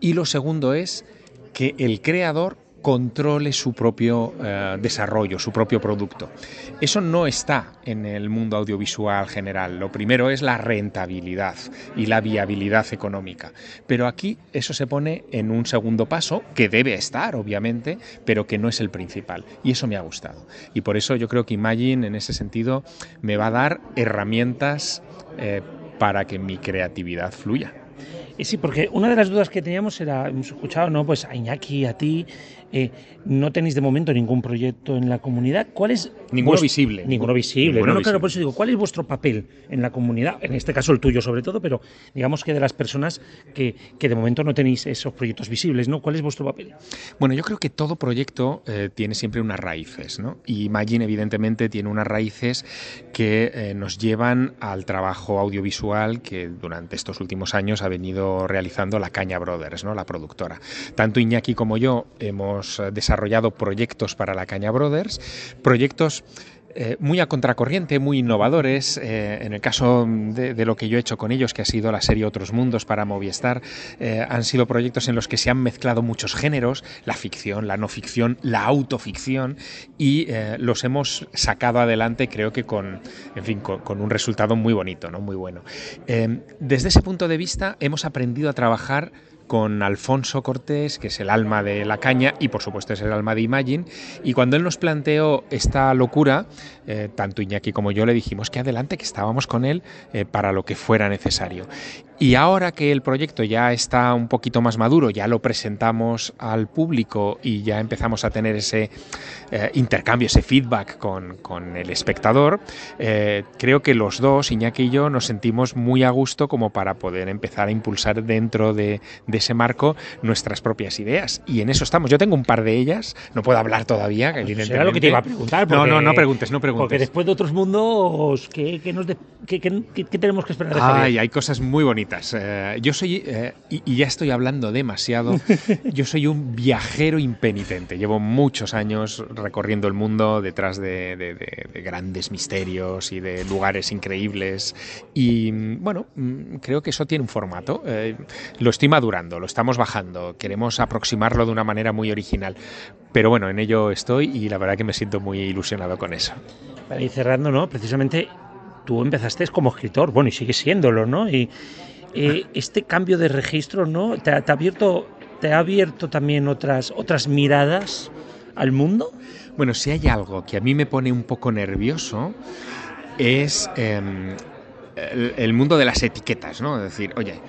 Speaker 11: Y lo segundo es que el creador controle su propio eh, desarrollo, su propio producto. Eso no está en el mundo audiovisual general. Lo primero es la rentabilidad y la viabilidad económica. Pero aquí eso se pone en un segundo paso, que debe estar, obviamente, pero que no es el principal. Y eso me ha gustado. Y por eso yo creo que Imagine, en ese sentido, me va a dar herramientas eh, para que mi creatividad fluya.
Speaker 3: Y sí, porque una de las dudas que teníamos era, hemos escuchado, ¿no? Pues a Iñaki, a ti, eh, no tenéis de momento ningún proyecto en la comunidad. ¿Cuál es
Speaker 11: ninguno visible?
Speaker 3: Ninguno visible. no, claro, por eso digo, ¿cuál es vuestro papel en la comunidad? En este caso el tuyo sobre todo, pero digamos que de las personas que, que de momento no tenéis esos proyectos visibles, ¿no? ¿Cuál es vuestro papel?
Speaker 11: Bueno, yo creo que todo proyecto eh, tiene siempre unas raíces, ¿no? Y Imagine evidentemente tiene unas raíces que eh, nos llevan al trabajo audiovisual que durante estos últimos años ha venido realizando la Caña Brothers, ¿no? La productora. Tanto Iñaki como yo hemos eh, desarrollado proyectos para la Caña Brothers, proyectos eh, muy a contracorriente, muy innovadores. Eh, en el caso de, lo que yo he hecho con ellos, que ha sido la serie Otros Mundos para Movistar, han sido proyectos en los que se han mezclado muchos géneros, la ficción, la no ficción, la autoficción, y los hemos sacado adelante, creo que con, en fin, con, un resultado muy bonito, ¿no? muy bueno. desde ese punto de vista, hemos aprendido a trabajar con Alfonso Cortés, que es el alma de la caña y por supuesto es el alma de Imagine. Y cuando él nos planteó esta locura, eh, tanto Iñaki como yo le dijimos que adelante, que estábamos con él eh, para lo que fuera necesario. Y ahora que el proyecto ya está un poquito más maduro, ya lo presentamos al público y ya empezamos a tener ese eh, intercambio, ese feedback con, con el espectador, creo que los dos, Iñaki y yo, nos sentimos muy a gusto como para poder empezar a impulsar dentro de, de ese marco nuestras propias ideas. Y en eso estamos. Yo tengo un par de ellas, no puedo hablar todavía,
Speaker 3: Era lo que te iba a preguntar.
Speaker 11: no, no, no preguntes, no preguntes.
Speaker 3: Porque después de otros mundos, ¿qué, nos qué, tenemos que esperar de
Speaker 11: Ay, hay cosas muy bonitas. Eh, yo soy, eh, y, ya estoy hablando demasiado, yo soy un viajero impenitente. Llevo muchos años recorriendo el mundo detrás de, grandes misterios y de lugares increíbles. Y bueno, mm, creo que eso tiene un formato. Eh, lo estoy madurando, lo estamos bajando. Queremos aproximarlo de una manera muy original. Pero bueno, en ello estoy y la verdad que me siento muy ilusionado con eso.
Speaker 3: Para ir cerrando, ¿no? Precisamente tú empezaste como escritor, bueno, y sigues siéndolo, ¿no? Y eh, este cambio de registro, ¿no? ¿Te, ha abierto, ¿Te ha abierto también otras, otras miradas al mundo?
Speaker 11: Bueno, si hay algo que a mí me pone un poco nervioso es em, el, mundo de las etiquetas, ¿no? Es decir, oye,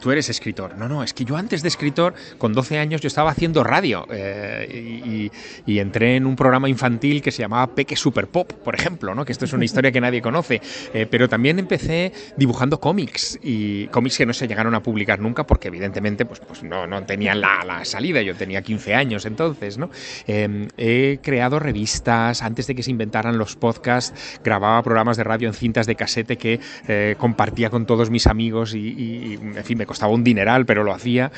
Speaker 11: tú eres escritor. No, no, es que yo antes de escritor, con 12 años, yo estaba haciendo radio eh, y, entré en un programa infantil que se llamaba Peque Super Pop, por ejemplo, ¿no? que esto es una historia que nadie conoce. Eh, pero también empecé dibujando cómics y cómics que no se llegaron a publicar nunca porque evidentemente pues, pues no, no tenían la, salida. Yo tenía 15 años entonces. ¿no? he creado revistas antes de que se inventaran los podcasts, grababa programas de radio en cintas de casete que compartía con todos mis amigos y en fin, me costaba un dineral, pero lo hacía.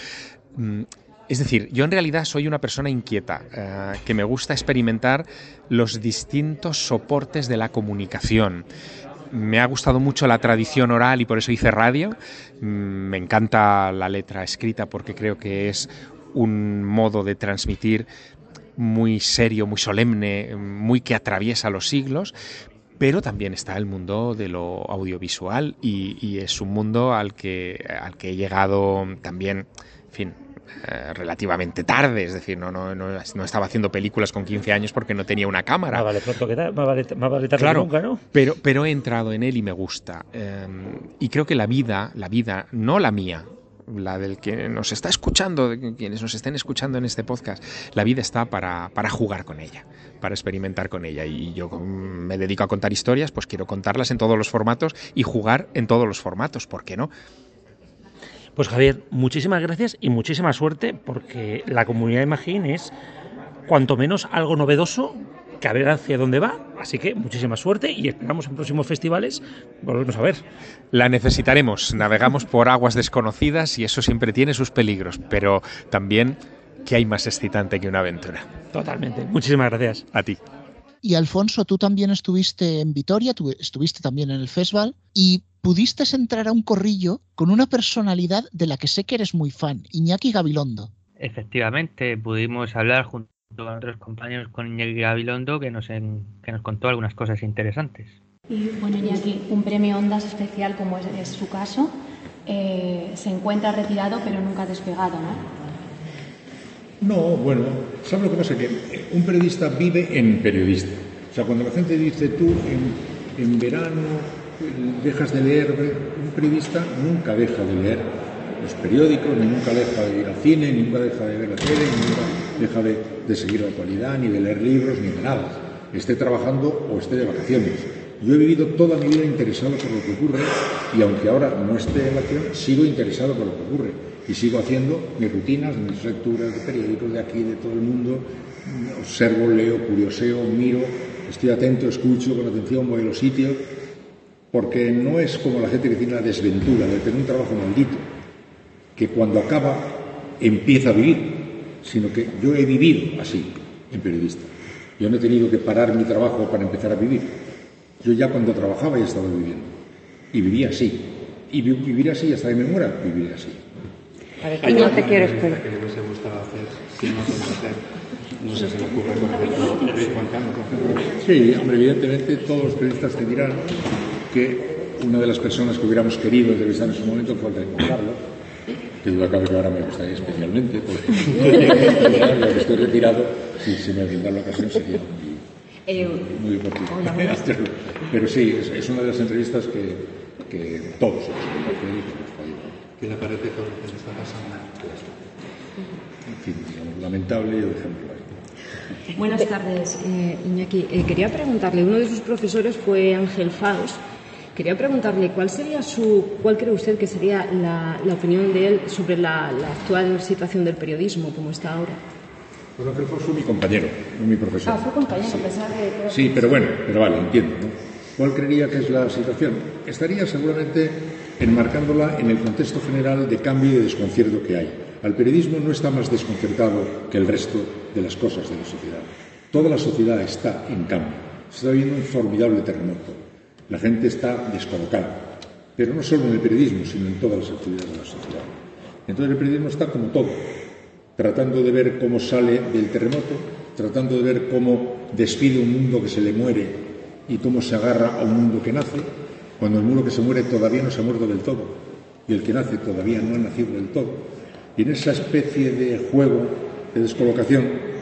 Speaker 11: Mm, es decir, yo en realidad soy una persona inquieta, eh, que me gusta experimentar los distintos soportes de la comunicación. Me ha gustado mucho la tradición oral y por eso hice radio. Mm, me encanta la letra escrita porque creo que es un modo de transmitir muy serio, muy solemne, muy que atraviesa los siglos, pero también está el mundo de lo audiovisual y, es un mundo al que, al que he llegado también, en fin, eh, relativamente tarde, es decir, no, no, no, estaba haciendo películas con 15 años porque no tenía una cámara.
Speaker 3: Más vale pronto que, más vale, más vale tarde
Speaker 11: claro,
Speaker 3: nunca, ¿no?
Speaker 11: Pero, pero he entrado en él y me gusta. Eh, y creo que la vida, la vida, no la mía, la del que nos está escuchando, de quienes nos estén escuchando en este podcast, la vida está para, para, jugar con ella, para experimentar con ella. Y yo me dedico a contar historias, pues quiero contarlas en todos los formatos y jugar en todos los formatos, ¿por qué no?
Speaker 3: Pues Javier, muchísimas gracias y muchísima suerte porque la comunidad de Magín es cuanto menos algo novedoso que a ver hacia dónde va. Así que muchísima suerte y esperamos en próximos festivales volvernos a ver.
Speaker 11: La necesitaremos. Navegamos por aguas desconocidas y eso siempre tiene sus peligros, pero también que hay más excitante que una aventura.
Speaker 3: Totalmente. Muchísimas gracias.
Speaker 11: A ti.
Speaker 4: Y Alfonso, tú también estuviste en Vitoria, tú estuviste también en el festival y pudiste entrar a un corrillo con una personalidad de la que sé que eres muy fan, Iñaki Gabilondo.
Speaker 6: Efectivamente, pudimos hablar junto con otros compañeros con Iñaki Gabilondo que nos, que nos contó algunas cosas interesantes.
Speaker 12: Y bueno, Iñaki, un premio Ondas especial como es, su caso, eh, se encuentra retirado pero nunca despegado, ¿no?
Speaker 13: No, bueno, ¿sabes lo que pasa? Que un periodista vive en periodista. O sea, cuando la gente dice tú en, en verano dejas de leer, un periodista nunca deja de leer los periódicos, ni nunca deja de ir al cine, ni nunca deja de ver la tele, ni nunca deja de, seguir la actualidad, ni de leer libros, ni de nada. Esté trabajando o esté de vacaciones. Yo he vivido toda mi vida interesado por lo que ocurre y aunque ahora no esté en la acción, sigo interesado por lo que ocurre y sigo haciendo mis rutinas, mis lecturas de periódicos de aquí, de todo el mundo. Observo, leo, curioseo, miro, estoy atento, escucho con atención, voy a los sitios, porque no es como la gente que tiene la desventura de tener un trabajo maldito que cuando acaba empieza a vivir, sino que yo he vivido así en periodista. Yo no he tenido que parar mi trabajo para empezar a vivir. Yo ya cuando trabajaba ya estaba viviendo. Y vivía así. Y vivir así hasta que me muera, viviré así.
Speaker 8: no te quiero esperar.
Speaker 13: no sé si me ocurre Sí, hombre, evidentemente todos los periodistas te dirán que una de las personas que hubiéramos querido entrevistar en su momento fue el de Carlos Que duda cabe que ahora me gustaría especialmente, porque estoy retirado, si se me brinda la ocasión sería muy, eh, muy oportuno. Pero sí, es, una de las entrevistas que, que todos hemos hacer y que nos
Speaker 14: ¿Qué le parece con lo que se está pasando?
Speaker 13: En fin, digamos, lamentable y el ejemplo.
Speaker 15: Buenas tardes, eh, Iñaki. Eh, quería preguntarle, uno de sus profesores fue Ángel Faust. Quería preguntarle cuál sería su, cuál cree usted que sería la, opinión de él sobre la, actual situación del periodismo como está ahora.
Speaker 13: Bueno, Ángel Faust fue mi compañero, no mi profesor.
Speaker 15: Ah, fue compañero, sí. que...
Speaker 13: Sí, pero bueno, pero vale, entiendo. ¿Cuál creería que es la situación? Estaría seguramente enmarcándola en el contexto general de cambio y de desconcierto que hay. Al periodismo no está más desconcertado que el resto de las cosas de la sociedad. Toda la sociedad está en cambio. Se está viviendo un formidable terremoto. La gente está descolocada. Pero no solo en el periodismo, sino en todas las actividades de la sociedad. Entonces el periodismo está como todo, tratando de ver cómo sale del terremoto, tratando de ver cómo despide un mundo que se le muere y cómo se agarra a un mundo que nace, cuando el mundo que se muere todavía no se ha muerto del todo y el que nace todavía no ha nacido del todo. Y en esa especie de juego, de descolocación,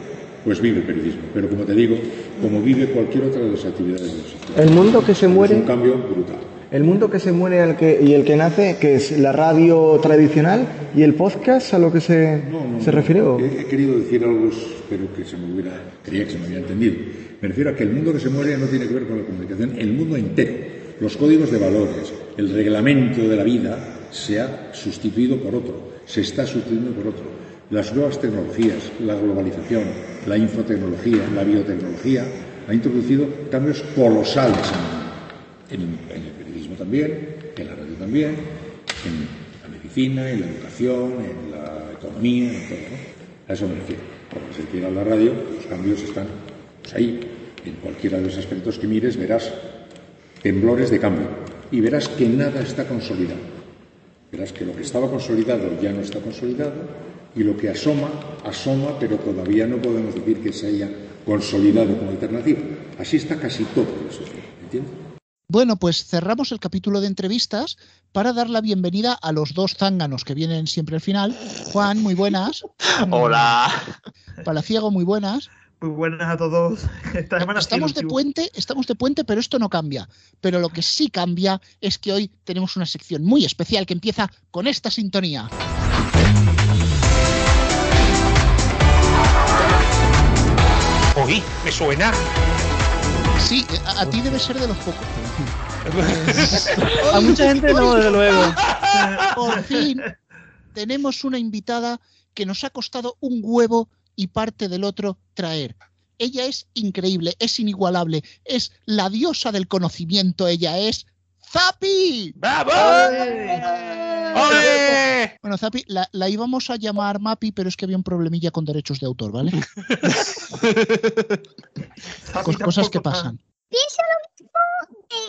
Speaker 13: pues vive el periodismo. Pero como te digo, como vive cualquier otra de las actividades de la sociedad.
Speaker 16: El mundo que se muere.
Speaker 13: Es un cambio brutal.
Speaker 16: El mundo que se muere el que, y el que nace, que es la radio tradicional y el podcast, a lo que se, se refiere.
Speaker 13: He, he, querido decir algo, pero que se me hubiera, creía que se me había entendido. Me refiero a que el mundo que se muere no tiene que ver con la comunicación, el mundo entero los códigos de valores, el reglamento de la vida se ha sustituido por otro, se está sustituyendo por otro. Las nuevas tecnologías, la globalización, la infotecnología, la biotecnología, ha introducido cambios colosales en, el periodismo también, en la radio también, en la medicina, en la educación, en la economía, en todo. A eso me refiero. Cuando se refiere la radio, los cambios están pues, ahí. En cualquiera de los aspectos que mires verás temblores de cambio y verás que nada está consolidado. Verás que lo que estaba consolidado ya no está consolidado y lo que asoma, asoma, pero todavía no podemos decir que se haya consolidado como alternativa. Así está casi todo la sociedad, ¿entiendes?
Speaker 4: Bueno, pues cerramos el capítulo de entrevistas para dar la bienvenida a los dos zánganos que vienen siempre al final. Juan, muy buenas.
Speaker 2: Hola.
Speaker 4: Palaciego, muy buenas.
Speaker 2: Muy buenas a todos.
Speaker 4: estamos de puente, estamos de puente, pero esto no cambia. Pero lo que sí cambia es que hoy tenemos una sección muy especial que empieza con esta sintonía.
Speaker 3: Oí, me suena.
Speaker 4: Sí, a, ti debe ser de los pocos.
Speaker 2: a mucha gente no, desde luego.
Speaker 4: Por fin tenemos una invitada que nos ha costado un huevo y parte del otro traer. Ella es increíble, es inigualable, es la diosa del conocimiento, ella es Zapi.
Speaker 3: ¡Bravo!
Speaker 4: Bueno, Zapi, la, íbamos a llamar Mapi, pero es que había un problemilla con derechos de autor, ¿vale? cosas que pasan.
Speaker 17: Piensa lo mismo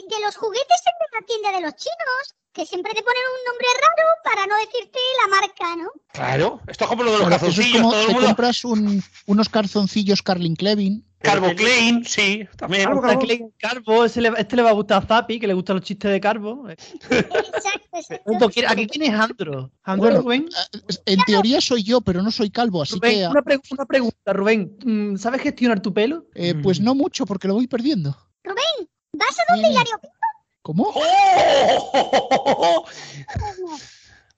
Speaker 17: de, los juguetes en la tienda de los chinos que siempre te ponen un nombre raro para no decirte la marca, ¿no?
Speaker 3: Claro, esto es como lo de los calzoncillos. Como,
Speaker 4: te compras unos calzoncillos Carlin Clevin.
Speaker 3: Carbo Klein, sí, también.
Speaker 2: Carbo, Carbo. este le va a gustar a Zapi, que le gustan los chistes de Carbo. Exacto, exacto. ¿Aquí quién es Andro? ¿Andro Rubén?
Speaker 4: Eh, en teoría soy yo, pero no soy calvo, así que...
Speaker 2: Una, una, pregunta, Rubén. Mm, ¿Sabes gestionar tu pelo?
Speaker 4: Eh, pues no mucho, porque lo voy perdiendo.
Speaker 17: Rubén, ¿vas a donde Hilario Pinto?
Speaker 4: ¿Cómo?
Speaker 3: ¡Oh!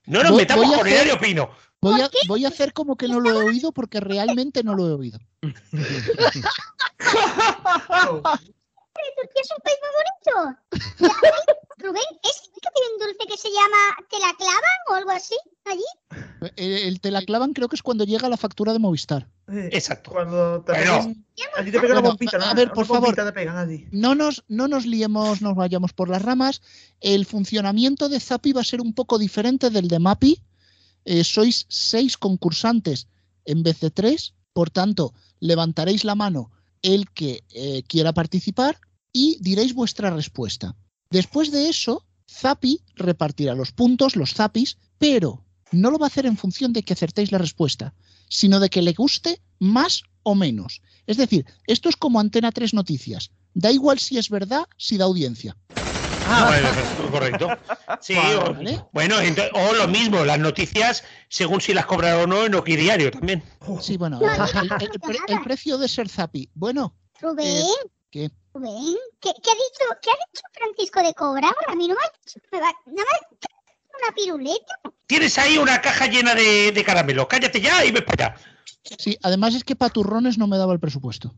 Speaker 3: No nos metamos con Hilario Pino.
Speaker 4: Voy a, voy a, hacer como que no lo he oído porque realmente no lo he oído.
Speaker 17: Turquía es un país muy bonito. Rubén, ¿es que tiene un dulce que se llama te la clavan o algo así allí?
Speaker 4: El, el te la clavan creo que es cuando llega la factura de Movistar.
Speaker 3: Exacto.
Speaker 2: Cuando te pegan, a ti te pega una bombita, ¿no?
Speaker 4: A ver, por favor, no nos, no nos liemos, nos vayamos por las ramas. El funcionamiento de Zapi va a ser un poco diferente del de Mapi. Eh, sois seis concursantes en vez de tres, por tanto, levantaréis la mano el que eh, quiera participar y diréis vuestra respuesta. Después de eso, Zapi repartirá los puntos, los Zapis, pero no lo va a hacer en función de que acertéis la respuesta, sino de que le guste más o menos. Es decir, esto es como Antena 3 Noticias. Da igual si es verdad, si da audiencia.
Speaker 3: Ah, bueno, correcto. Sí, o, bueno, o lo mismo, las noticias, según si las cobraron o no, en Oki Diario también.
Speaker 4: Sí, bueno, el, el- el pre- el precio de ser Zapi. Bueno,
Speaker 17: Rubén,
Speaker 4: eh, ¿qué?
Speaker 17: Rubén, ¿qué, qué ha dicho, ¿qué ha dicho Francisco de cobrar? A mí no me ha dicho, me va, nada más una piruleta.
Speaker 3: Tienes ahí una caja llena de, de caramelo. Cállate ya y ves para allá.
Speaker 4: Sí, además es que para turrones no me daba el presupuesto.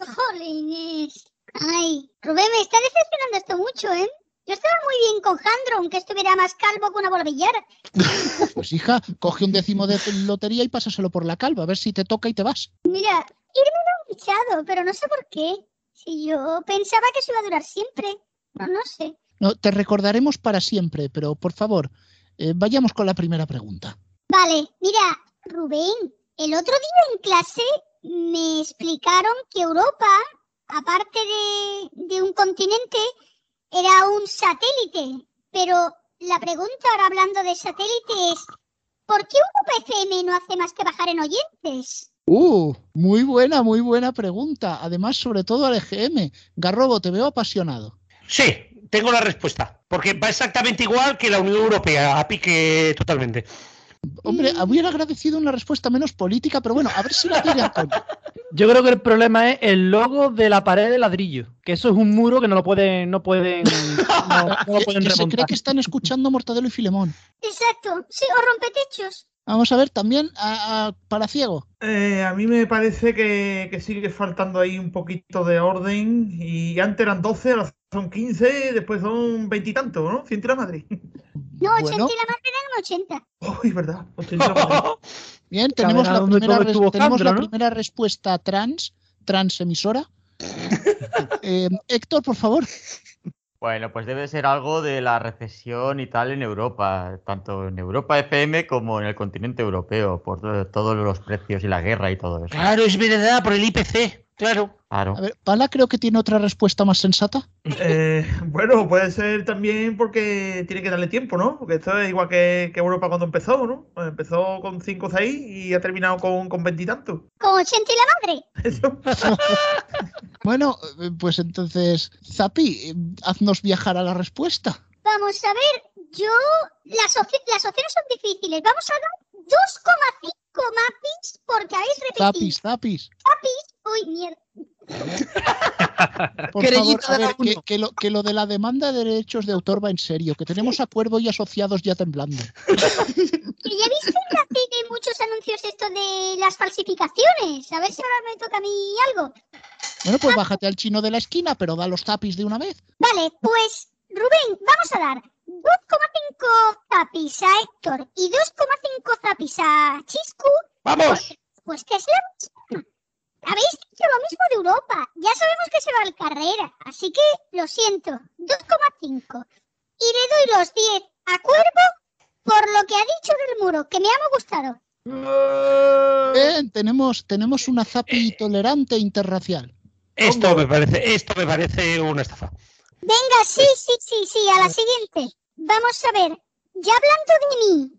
Speaker 17: Jolines. Ay, Rubén, me está decepcionando esto mucho, ¿eh? Yo estaba muy bien con Jandro, aunque estuviera más calvo que una bola billar.
Speaker 4: Pues hija, coge un décimo de lotería y pásaselo por la calva, a ver si te toca y te vas.
Speaker 17: Mira, irme lo han fichado, pero no sé por qué. Si yo pensaba que eso iba a durar siempre. No, no sé.
Speaker 4: No, te recordaremos para siempre, pero por favor, eh, vayamos con la primera pregunta.
Speaker 17: Vale, mira, Rubén, el otro día en clase me explicaron que Europa, aparte de, de un continente, era un satélite. Pero la pregunta ahora hablando de satélite es, ¿por qué Europa FM no hace más que bajar en oyentes?
Speaker 4: Uh, muy buena, muy buena pregunta. Además, sobre todo al EGM. Garrobo, te veo apasionado.
Speaker 3: Sí, tengo la respuesta. Porque va exactamente igual que la Unión Europea, a pique totalmente.
Speaker 4: Hombre, hubiera agradecido una respuesta menos política, pero bueno, a ver si la tiene Antonio.
Speaker 2: Yo creo que el problema es el logo de la pared de ladrillo. Que eso es un muro que no lo pueden, no pueden, no, no lo pueden
Speaker 4: que se
Speaker 2: remontar.
Speaker 4: cree que están escuchando Mortadelo y Filemón.
Speaker 17: Exacto, sí, o rompetechos.
Speaker 4: Vamos a ver también a, a Paraciego.
Speaker 18: Eh, a mí me parece que, que sigue faltando ahí un poquito de orden. Y antes eran 12, ahora son 15, después son veintitantos, ¿no? Ciento y la madre.
Speaker 17: No, 80
Speaker 4: Bueno.
Speaker 17: y la madre eran 80.
Speaker 18: Uy, verdad. 80 y la madre.
Speaker 4: Bien, tenemos, la primera, tenemos la primera respuesta trans, trans emisora. Eh, Héctor, por favor.
Speaker 9: Bueno, pues debe ser algo de la recesión y tal en Europa, tanto en Europa FM como en el continente europeo, por to- todos los precios y la guerra y todo eso.
Speaker 3: Claro, es verdad, por el IPC, claro.
Speaker 9: Claro.
Speaker 4: A ver, Pala creo que tiene otra respuesta más sensata.
Speaker 18: Eh, bueno, puede ser también porque tiene que darle tiempo, ¿no? Porque esto es igual que, que Europa cuando empezó, ¿no? Empezó con 5 o 6 y ha terminado con con veintitantos.
Speaker 17: Con 80 y la madre.
Speaker 4: Bueno, eh, pues entonces, Zapi, eh, haznos viajar a la respuesta.
Speaker 17: Vamos a ver, yo. Las, opci- las opciones son difíciles. Vamos a dar 2,5 mapis porque habéis repetido.
Speaker 4: Zapis, zapis.
Speaker 17: Mapis. Uy, mierda.
Speaker 4: Por favor, a ver, que, que lo, que lo de la demanda de derechos de autor va en serio, que tenemos acuerdo y asociados ya temblando.
Speaker 17: Que ya viste en la tele muchos anuncios esto de las falsificaciones. A ver si ahora me toca a mí algo.
Speaker 4: Bueno, pues bájate al chino de la esquina, pero da los zapis de una vez.
Speaker 17: Vale, pues Rubén, vamos a dar 2,5 zapis a Héctor y 2,5 zapis a Chiscu.
Speaker 3: ¡Vamos!
Speaker 17: Pues que es la. Habéis dicho lo mismo de Europa. Ya sabemos que se va al carrera, así que lo siento. 2,5. Y le doy los 10 a Cuervo por lo que ha dicho del muro, que me ha gustado.
Speaker 4: Bien, tenemos, tenemos una zapi tolerante interracial.
Speaker 3: Esto me parece, esto me parece una estafa.
Speaker 17: Venga, sí, sí, sí, sí, a la siguiente. Vamos a ver, ya hablando de mí,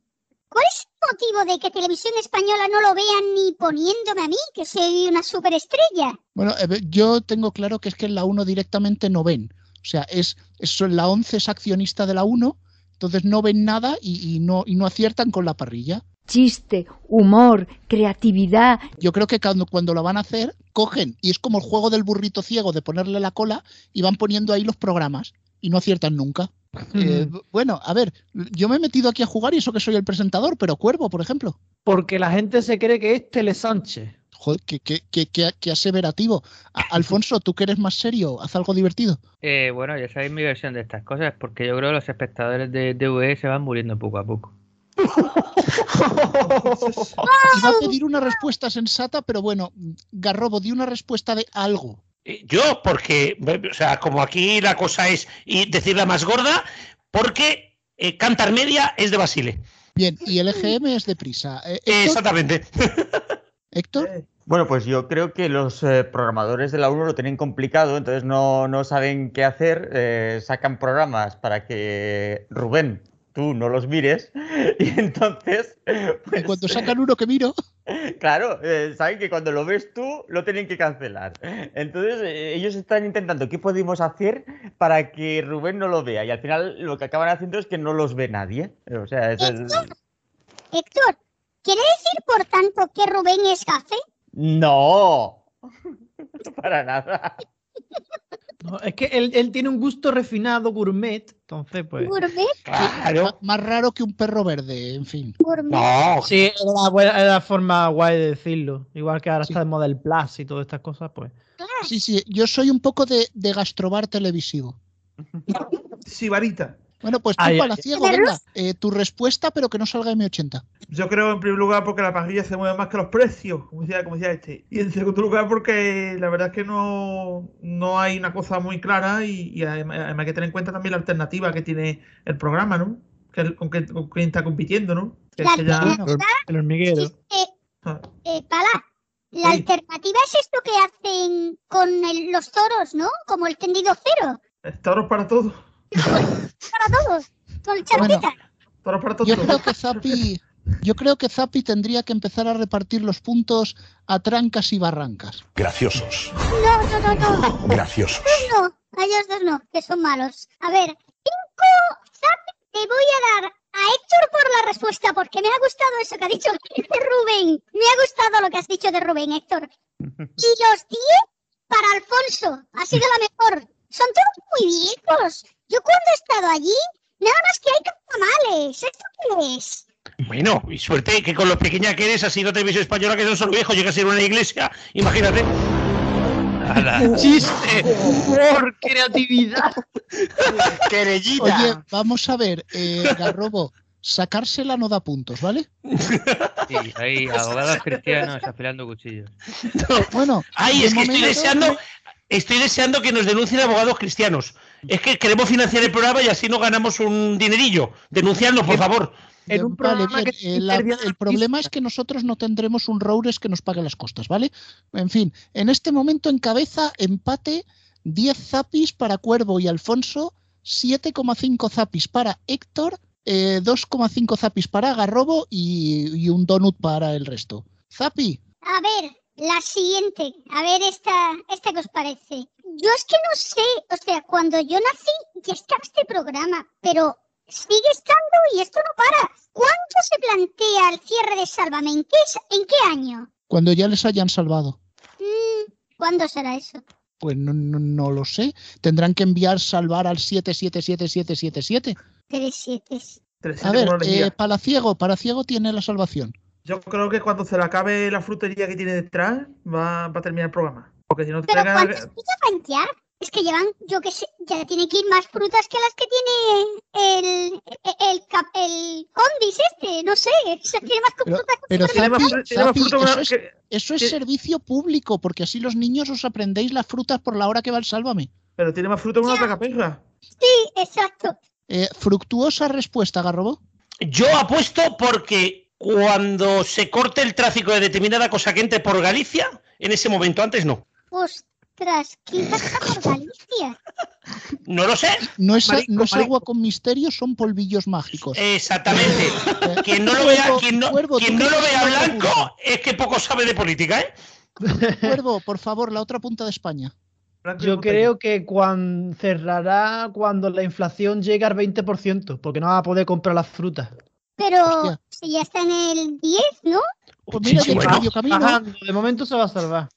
Speaker 17: ¿cuál es el motivo de que Televisión Española no lo vean ni poniéndome a mí, que soy una superestrella?
Speaker 4: Bueno, eh, yo tengo claro que es que en la 1 directamente no ven. O sea, es, es la 11 es accionista de la 1, entonces no ven nada y no, y no aciertan con la parrilla.
Speaker 19: Chiste, humor, creatividad.
Speaker 4: Yo creo que cuando, cuando lo van a hacer, cogen y es como el juego del burrito ciego de ponerle la cola y van poniendo ahí los programas y no aciertan nunca. Eh, bueno, a ver, yo me he metido aquí a jugar y eso que soy el presentador, pero Cuervo, por ejemplo.
Speaker 2: Porque la gente se cree que es Tele Sánchez.
Speaker 4: Joder, qué, qué, qué- qué- qué aseverativo. A- Alfonso, tú que eres más serio, haz algo divertido.
Speaker 6: Eh, bueno, ya sabéis mi versión de estas cosas, porque yo creo que los espectadores de DVE se van muriendo poco a poco.
Speaker 4: Iba a pedir una respuesta sensata, pero bueno, Garrobo, di una respuesta de algo.
Speaker 3: Eh, Yo, porque, o sea, como aquí la cosa es y decirla más gorda, porque eh, Cantar Media es de Basile.
Speaker 4: Bien, y el EGM es deprisa. Eh, Héctor,
Speaker 3: Exactamente.
Speaker 4: Héctor,
Speaker 9: Bueno, pues yo creo que los eh, programadores de la 1 lo tienen complicado, entonces no, no saben qué hacer, eh, sacan programas para que Rubén tú no los mires. Y entonces.
Speaker 4: y cuando sacan uno que miro.
Speaker 9: Claro, eh, saben que cuando lo ves tú, lo tienen que cancelar. Entonces, eh, ellos están intentando qué podemos hacer para que Rubén no lo vea. Y al final lo que acaban haciendo es que no los ve nadie. O sea, es el...
Speaker 17: Héctor, ¿quiere decir por tanto que Rubén es café?
Speaker 9: No, para nada.
Speaker 2: No, es que él, él tiene un gusto refinado, gourmet, entonces pues...
Speaker 17: ¿Gourmet?
Speaker 9: Claro.
Speaker 4: Más raro que un perro verde, en fin.
Speaker 17: Gourmet.
Speaker 3: No,
Speaker 2: Sí, era la, buena- era la forma guay de decirlo. Igual que ahora está de moda el plus y todas estas cosas, pues...
Speaker 4: Sí, sí, yo soy un poco de, de gastrobar televisivo.
Speaker 18: Sibarita.
Speaker 4: Bueno, pues tú,
Speaker 18: Ay,
Speaker 4: Palaciego,
Speaker 18: ay.
Speaker 4: venga, eh, tu respuesta, pero que no salga M80.
Speaker 18: Yo creo en primer lugar porque la parrilla se mueve más que los precios, como decía, como decía este. Y en segundo lugar porque la verdad es que no, no hay una cosa muy clara y, y además, además hay que tener en cuenta también la alternativa que tiene el programa, ¿no? Que el- con, que, con quién está compitiendo, ¿no? Que es
Speaker 17: La
Speaker 18: que ya-
Speaker 17: alternativa
Speaker 2: El hormiguero.
Speaker 17: Eh, eh, Pala, la alternativa es esto que hacen con el- los toros, ¿no? Como el tendido cero.
Speaker 18: Toros para todos.
Speaker 17: Para todos. Con
Speaker 18: para todos.
Speaker 4: Yo creo que Zapi, yo creo que Zapi tendría que empezar a repartir los puntos a trancas y barrancas.
Speaker 20: Graciosos.
Speaker 17: No, no, no, no.
Speaker 20: Graciosos.
Speaker 17: No, a ellos dos no, que son malos. A ver, cinco zap te voy a dar a Héctor por la respuesta, porque me ha gustado eso que ha dicho de Rubén. Me ha gustado lo que has dicho de Rubén, Héctor. Y los 10 para Alfonso. Ha sido la mejor. Son todos muy viejos. Yo cuando he estado allí, nada más que hay tamales. ¿Esto qué es?
Speaker 3: Bueno, y suerte que con lo pequeña que eres has sido televisión española que son solo viejos, llegas a ir a una iglesia, imagínate.
Speaker 2: ¡Chiste! ¡Humor! ¡Creatividad!
Speaker 4: Oye, vamos a ver, eh, Garrobo, sacársela no da puntos, ¿vale?
Speaker 6: Sí, ahí, abogados cristianos afilando cuchillos.
Speaker 4: Bueno,
Speaker 3: Ay, es que estoy deseando, estoy deseando que nos denuncien abogados cristianos. Es que queremos financiar el programa y así no ganamos un dinerillo. Denunciadnos, por favor.
Speaker 4: Vale, bien, la- el problema es que nosotros no tendremos un Roures que nos pague las costas, ¿vale? En fin, en este momento encabeza empate 10 zapis para Cuervo y Alfonso, 7,5 zapis para Héctor, eh, 2,5 zapis para Garrobo y, y un donut para el resto. Zapi,
Speaker 17: A ver, la siguiente. A ver esta, esta que os parece. Yo es que no sé, o sea, cuando yo nací ya estaba este programa, pero sigue estando y esto no para. ¿Cuánto se plantea el cierre de Sálvame? ¿En qué, es- en qué año?
Speaker 4: cuando ya les hayan salvado.
Speaker 17: Mm, ¿Cuándo será eso?
Speaker 4: Pues no, no, no lo sé. Tendrán que enviar salvar al 777777.
Speaker 17: Tres siete.
Speaker 4: A ver, eh, Palaciego, Palaciego tiene la salvación.
Speaker 18: Yo creo que cuando se le acabe la frutería que tiene detrás, va, va a terminar el programa. Porque si no te
Speaker 17: Pero ¿cuántas frutas? Es que llevan, yo qué sé, ya tiene que ir más frutas que las que tiene el, el, el, el Condis este, no sé, tiene más
Speaker 4: Pero,
Speaker 17: frutas que
Speaker 4: pero
Speaker 18: Tiene más tiene más
Speaker 4: Zapi,
Speaker 18: fruta
Speaker 4: eso es,
Speaker 18: que-
Speaker 4: eso es
Speaker 18: que-
Speaker 4: servicio público, porque así los niños os aprendéis las frutas por la hora que va el Sálvame.
Speaker 18: Pero tiene más fruta que una tragaperra.
Speaker 17: Sí, exacto.
Speaker 4: Eh, fructuosa respuesta, Garrobo.
Speaker 3: Yo apuesto porque cuando se corte el tráfico de determinada cosa que entre por Galicia, en ese momento antes no.
Speaker 17: Ostras, ¿quién pasa por Galicia?
Speaker 3: No lo sé.
Speaker 4: No es,
Speaker 3: Marico,
Speaker 4: no es
Speaker 3: marico.
Speaker 4: agua con misterio, son polvillos mágicos.
Speaker 3: Exactamente. Quien no lo vea, quien no,
Speaker 4: Cuervo,
Speaker 3: quien
Speaker 4: ¿tú
Speaker 3: no lo vea blanco es que poco sabe de política, ¿eh?
Speaker 4: Cuervo, por favor, la otra punta de España.
Speaker 2: Yo creo que cuando cerrará cuando la inflación llegue al 20%, porque no va a poder comprar las frutas.
Speaker 17: Pero si ya está en el 10, ¿no?
Speaker 4: Pues mira,
Speaker 2: Sí,
Speaker 4: ya
Speaker 2: bueno.
Speaker 4: medio camino.
Speaker 2: Bajando, de momento se va a salvar.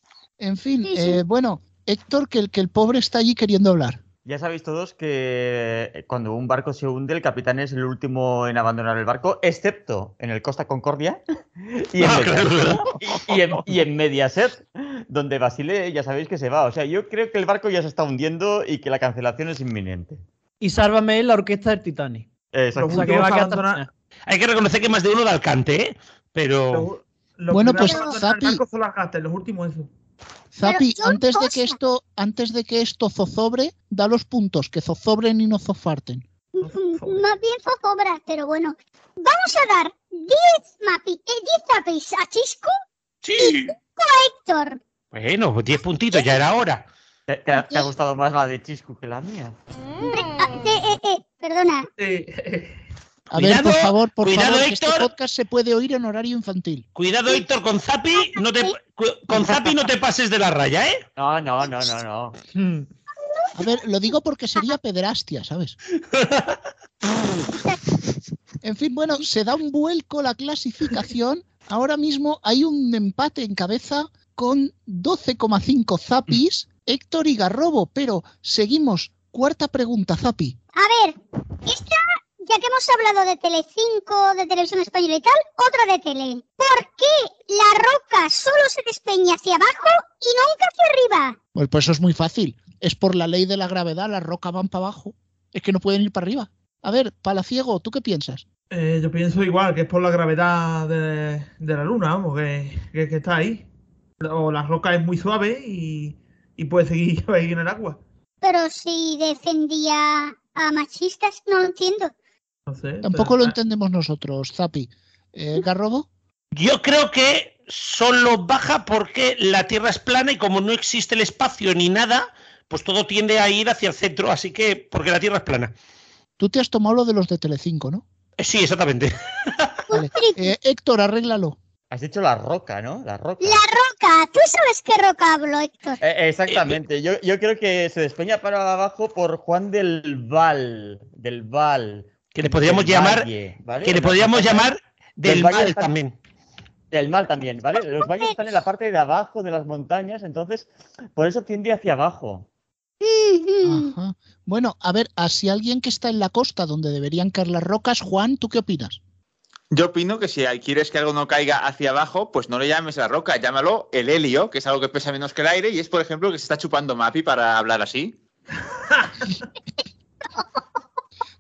Speaker 4: En fin, eh, bueno, Héctor, que el, que el pobre está allí queriendo hablar.
Speaker 9: Ya sabéis todos que cuando un barco se hunde, el capitán es el último en abandonar el barco, excepto en el Costa Concordia y en,
Speaker 3: Ah,
Speaker 9: y, y en, y en Mediaset, donde Basile ya sabéis que se va. O sea, yo creo que el barco ya se está hundiendo y que la cancelación es inminente.
Speaker 2: Y sálvame la orquesta del Titanic.
Speaker 9: Exacto.
Speaker 2: O sea, que va a quedar terminada.
Speaker 3: Hay que reconocer que más de uno de Alcante, ¿eh? Pero.
Speaker 4: Bueno, pues, Zapi.
Speaker 18: barco son las los últimos eso.
Speaker 4: Zapi, antes de que esto, antes de que esto zozobre, da los puntos, que zozobren y no zofarten.
Speaker 17: Mm, Más bien zozobra, pero bueno. Vamos a dar 10 mapi, eh, 10 zapis a Chisco
Speaker 3: Sí.
Speaker 17: y 5 a Héctor.
Speaker 3: Bueno, pues 10 puntitos, ya era hora.
Speaker 9: ¿Te, te ha, te ha gustado más la de Chisco que la mía?
Speaker 17: Ah, eh, eh, eh, perdona.
Speaker 4: A ver, por favor, por
Speaker 3: cuidado,
Speaker 4: favor, este
Speaker 3: Héctor.
Speaker 4: podcast se puede oír en horario infantil.
Speaker 3: Cuidado, Héctor, con Zapi, no te, con Zapi no te pases de la raya, ¿eh?
Speaker 9: No, no, no, no, no.
Speaker 4: A ver, lo digo porque sería pederastia, ¿sabes? En fin, bueno, se da un vuelco la clasificación. Ahora mismo hay un empate en cabeza con 12,5 zapis, Héctor y Garrobo, pero seguimos. Cuarta pregunta, Zapi.
Speaker 17: A ver, esta, ya que hemos hablado de Telecinco, de televisión española y tal, otra de tele. ¿Por qué la roca solo se despeña hacia abajo y nunca hacia arriba?
Speaker 4: Pues, pues eso es muy fácil. Es por la ley de la gravedad, las rocas van para abajo. Es que no pueden ir para arriba. A ver, Palaciego, ¿tú qué piensas?
Speaker 18: Eh, yo pienso igual, que es por la gravedad de, de la luna, vamos, que, que- que está ahí. O la roca es muy suave y, y puede seguir ahí en el agua.
Speaker 17: Pero si defendía a machistas, no lo entiendo.
Speaker 18: No sé.
Speaker 4: Tampoco
Speaker 18: pero-
Speaker 4: lo entendemos nosotros, Zapi. Eh, Garrobo.
Speaker 3: Yo creo que solo baja porque la Tierra es plana y como no existe el espacio ni nada, pues todo tiende a ir hacia el centro, así que porque la Tierra es plana.
Speaker 4: Tú te has tomado lo de los de Telecinco, ¿no?
Speaker 3: Eh, Sí, exactamente.
Speaker 4: Vale. Eh, Héctor, arréglalo.
Speaker 9: Has dicho la roca, ¿no? La roca.
Speaker 17: La roca, ¿tú sabes qué roca hablo, Héctor?
Speaker 9: Eh, exactamente. Yo, yo creo que se despeña para abajo por Juan del Val. Del Val.
Speaker 3: Que le podríamos
Speaker 9: Del
Speaker 3: llamar,
Speaker 9: Valle, ¿vale?
Speaker 3: que le podríamos llamar del mal
Speaker 9: está-
Speaker 3: también.
Speaker 9: Del mal también, ¿vale? Los valles están en la parte de abajo de las montañas, entonces por eso tiende hacia abajo.
Speaker 4: Ajá. Bueno, a ver, así alguien que está en la costa donde deberían caer las rocas, Juan, ¿tú qué opinas?
Speaker 20: Yo opino que si quieres que algo no caiga hacia abajo, pues no le llames la roca, llámalo el helio, que es algo que pesa menos que el aire y es, por ejemplo, que se está chupando Mapi para hablar así.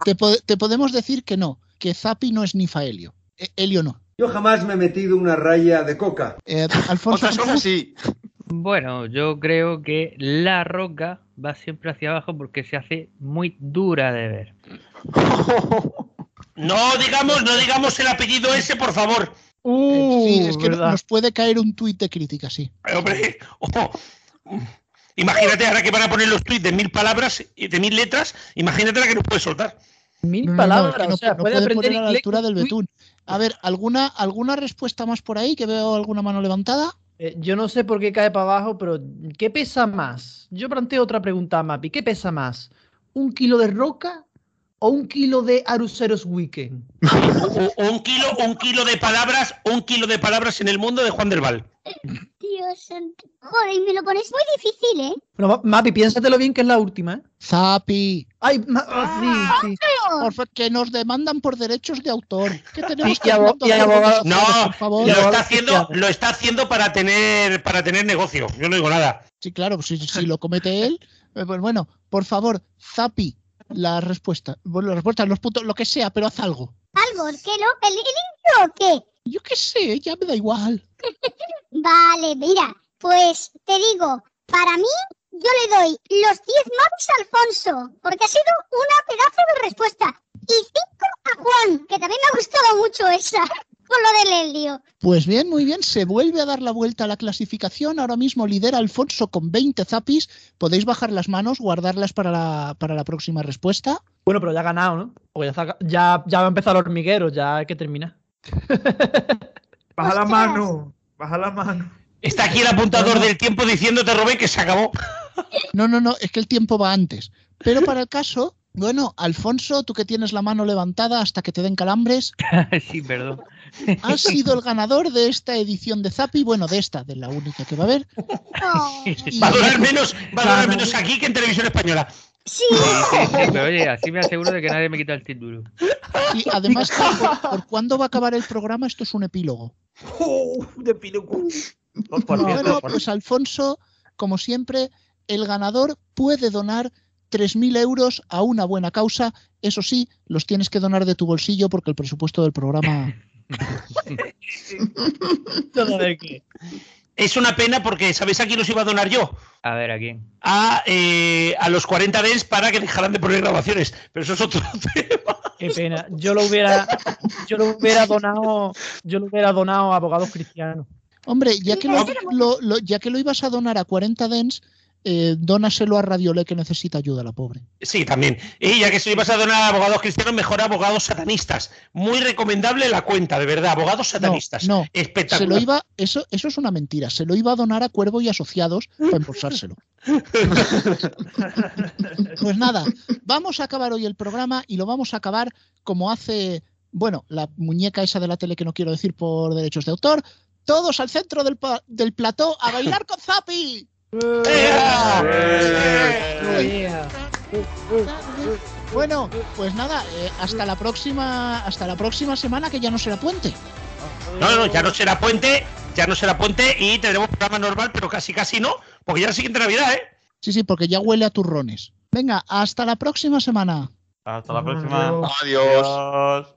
Speaker 4: Te, po- te podemos decir que no, que Zapi no es ni Faelio. Eh, Helio no.
Speaker 21: Yo jamás me he metido una raya de coca.
Speaker 4: Eh, Alfonso.
Speaker 20: Otras cosas sí.
Speaker 6: Bueno, yo creo que la roca va siempre hacia abajo porque se hace muy dura de ver.
Speaker 3: No digamos, no digamos el apellido ese, por favor.
Speaker 4: Eh, sí, es que
Speaker 6: Uh, ¿verdad?
Speaker 4: nos puede caer un tuit de crítica, sí.
Speaker 3: Eh, Hombre, ojo. Imagínate ahora que van a poner los tweets de mil palabras y de mil letras, imagínate la que nos puede soltar.
Speaker 2: Mil
Speaker 4: No, no, no,
Speaker 2: palabras,
Speaker 4: no,
Speaker 2: o sea,
Speaker 4: no
Speaker 2: puede
Speaker 4: puede
Speaker 2: aprender
Speaker 4: poner a la altura del betún. A ver, ¿alguna, ¿alguna respuesta más por ahí? Que veo alguna mano levantada.
Speaker 2: Eh, yo no sé por qué cae para abajo, pero ¿qué pesa más? Yo planteo otra pregunta a Mapi. ¿Qué pesa más? ¿Un kilo de roca o un kilo de Aruseros Weekend?
Speaker 3: O, o un kilo, un kilo de palabras, un kilo de palabras en el mundo de Juan del Val.
Speaker 17: Dios santo. Joder, y me lo pones muy difícil, ¿eh?
Speaker 2: Pero, Ma- Mapi, piénsatelo bien que es la última, ¿eh?
Speaker 4: Zapi.
Speaker 2: Ay, ma- ah, sí, sí.
Speaker 4: Por fa- que nos demandan por derechos de autor. ¿Qué tenemos que
Speaker 3: No,
Speaker 4: por favor?
Speaker 3: lo está haciendo, lo está haciendo para tener, para tener negocio. Yo no digo nada.
Speaker 4: Sí, claro, si, si lo comete él. eh, Pues bueno, por favor, Zapi, la respuesta. Bueno, la respuesta, los puntos, lo que sea, pero haz algo.
Speaker 17: ¿Algo? ¿Qué lo? ¿El, el intro o qué?
Speaker 4: Yo qué sé, ya me da igual.
Speaker 17: Vale, mira, pues te digo, para mí, yo le doy los 10 maps a Alfonso, porque ha sido una pedazo de respuesta. Y 5 a Juan, que también me ha gustado mucho esa, con lo del helio.
Speaker 4: Pues bien, muy bien, se vuelve a dar la vuelta a la clasificación. Ahora mismo lidera Alfonso con 20 zapis. Podéis bajar las manos, guardarlas para la, para la próxima respuesta.
Speaker 2: Bueno, pero ya ha ganado, ¿no? Porque ya, ya, ya va a empezar el hormiguero, ya hay que terminar.
Speaker 18: Baja la mano, baja la mano.
Speaker 3: Está aquí el apuntador del tiempo diciéndote, Robé, que se acabó.
Speaker 4: No, no, no, es que el tiempo va antes. Pero para el caso, bueno, Alfonso, tú que tienes la mano levantada hasta que te den calambres,
Speaker 6: sí, perdón.
Speaker 4: has sido el ganador de esta edición de Zapi, bueno, de esta, de la única que va a haber.
Speaker 17: Oh,
Speaker 3: Va a doler menos, va a doler menos aquí que en televisión española.
Speaker 17: Sí,
Speaker 6: Sí, sí, sí, pero oye, así me aseguro de que nadie me quita el título.
Speaker 4: Y además, por, por cuándo va a acabar el programa, esto es un epílogo.
Speaker 18: Oh.
Speaker 9: Por, cierto,
Speaker 4: Bueno,
Speaker 9: por-
Speaker 4: pues Alfonso, como siempre, el ganador puede donar 3.000 euros a una buena causa. Eso sí, los tienes que donar de tu bolsillo porque el presupuesto del programa...
Speaker 2: Todo de qué.
Speaker 3: Es una pena porque, ¿sabéis a quién los iba a donar yo?
Speaker 6: A ver, ¿a quién?
Speaker 3: A, eh, a los 40 Dens para que dejaran de poner grabaciones. Pero eso es otro tema.
Speaker 2: Qué pena. Yo lo hubiera, yo lo hubiera donado, yo lo hubiera donado a abogados cristianos.
Speaker 4: Hombre, ya que lo, lo- lo- ya que lo ibas a donar a 40 dens, eh, dónaselo a Radiolé que necesita ayuda, la pobre.
Speaker 3: Sí, también. Y ya que si vas a donar a abogados cristianos, mejor a abogados satanistas. Muy recomendable la cuenta, de verdad. Abogados satanistas.
Speaker 4: No,
Speaker 3: Espectacular.
Speaker 4: Se lo iba, eso, eso es una mentira. Se lo iba a donar a Cuervo y asociados para embolsárselo. pues nada, vamos a acabar hoy el programa y lo vamos a acabar como hace, bueno, la muñeca esa de la tele que no quiero decir por derechos de autor. Todos al centro del, pa- del plató a bailar con Zapi. Bueno, pues nada, eh, hasta la próxima, hasta la próxima semana que ya no será puente.
Speaker 3: No, no, ya no será puente, ya no será puente y tendremos programa normal, pero casi casi no, porque ya la siguiente Navidad, ¿eh?
Speaker 4: Sí, sí, porque ya huele a turrones. Venga, hasta la próxima semana.
Speaker 9: Hasta la próxima.
Speaker 20: Adiós.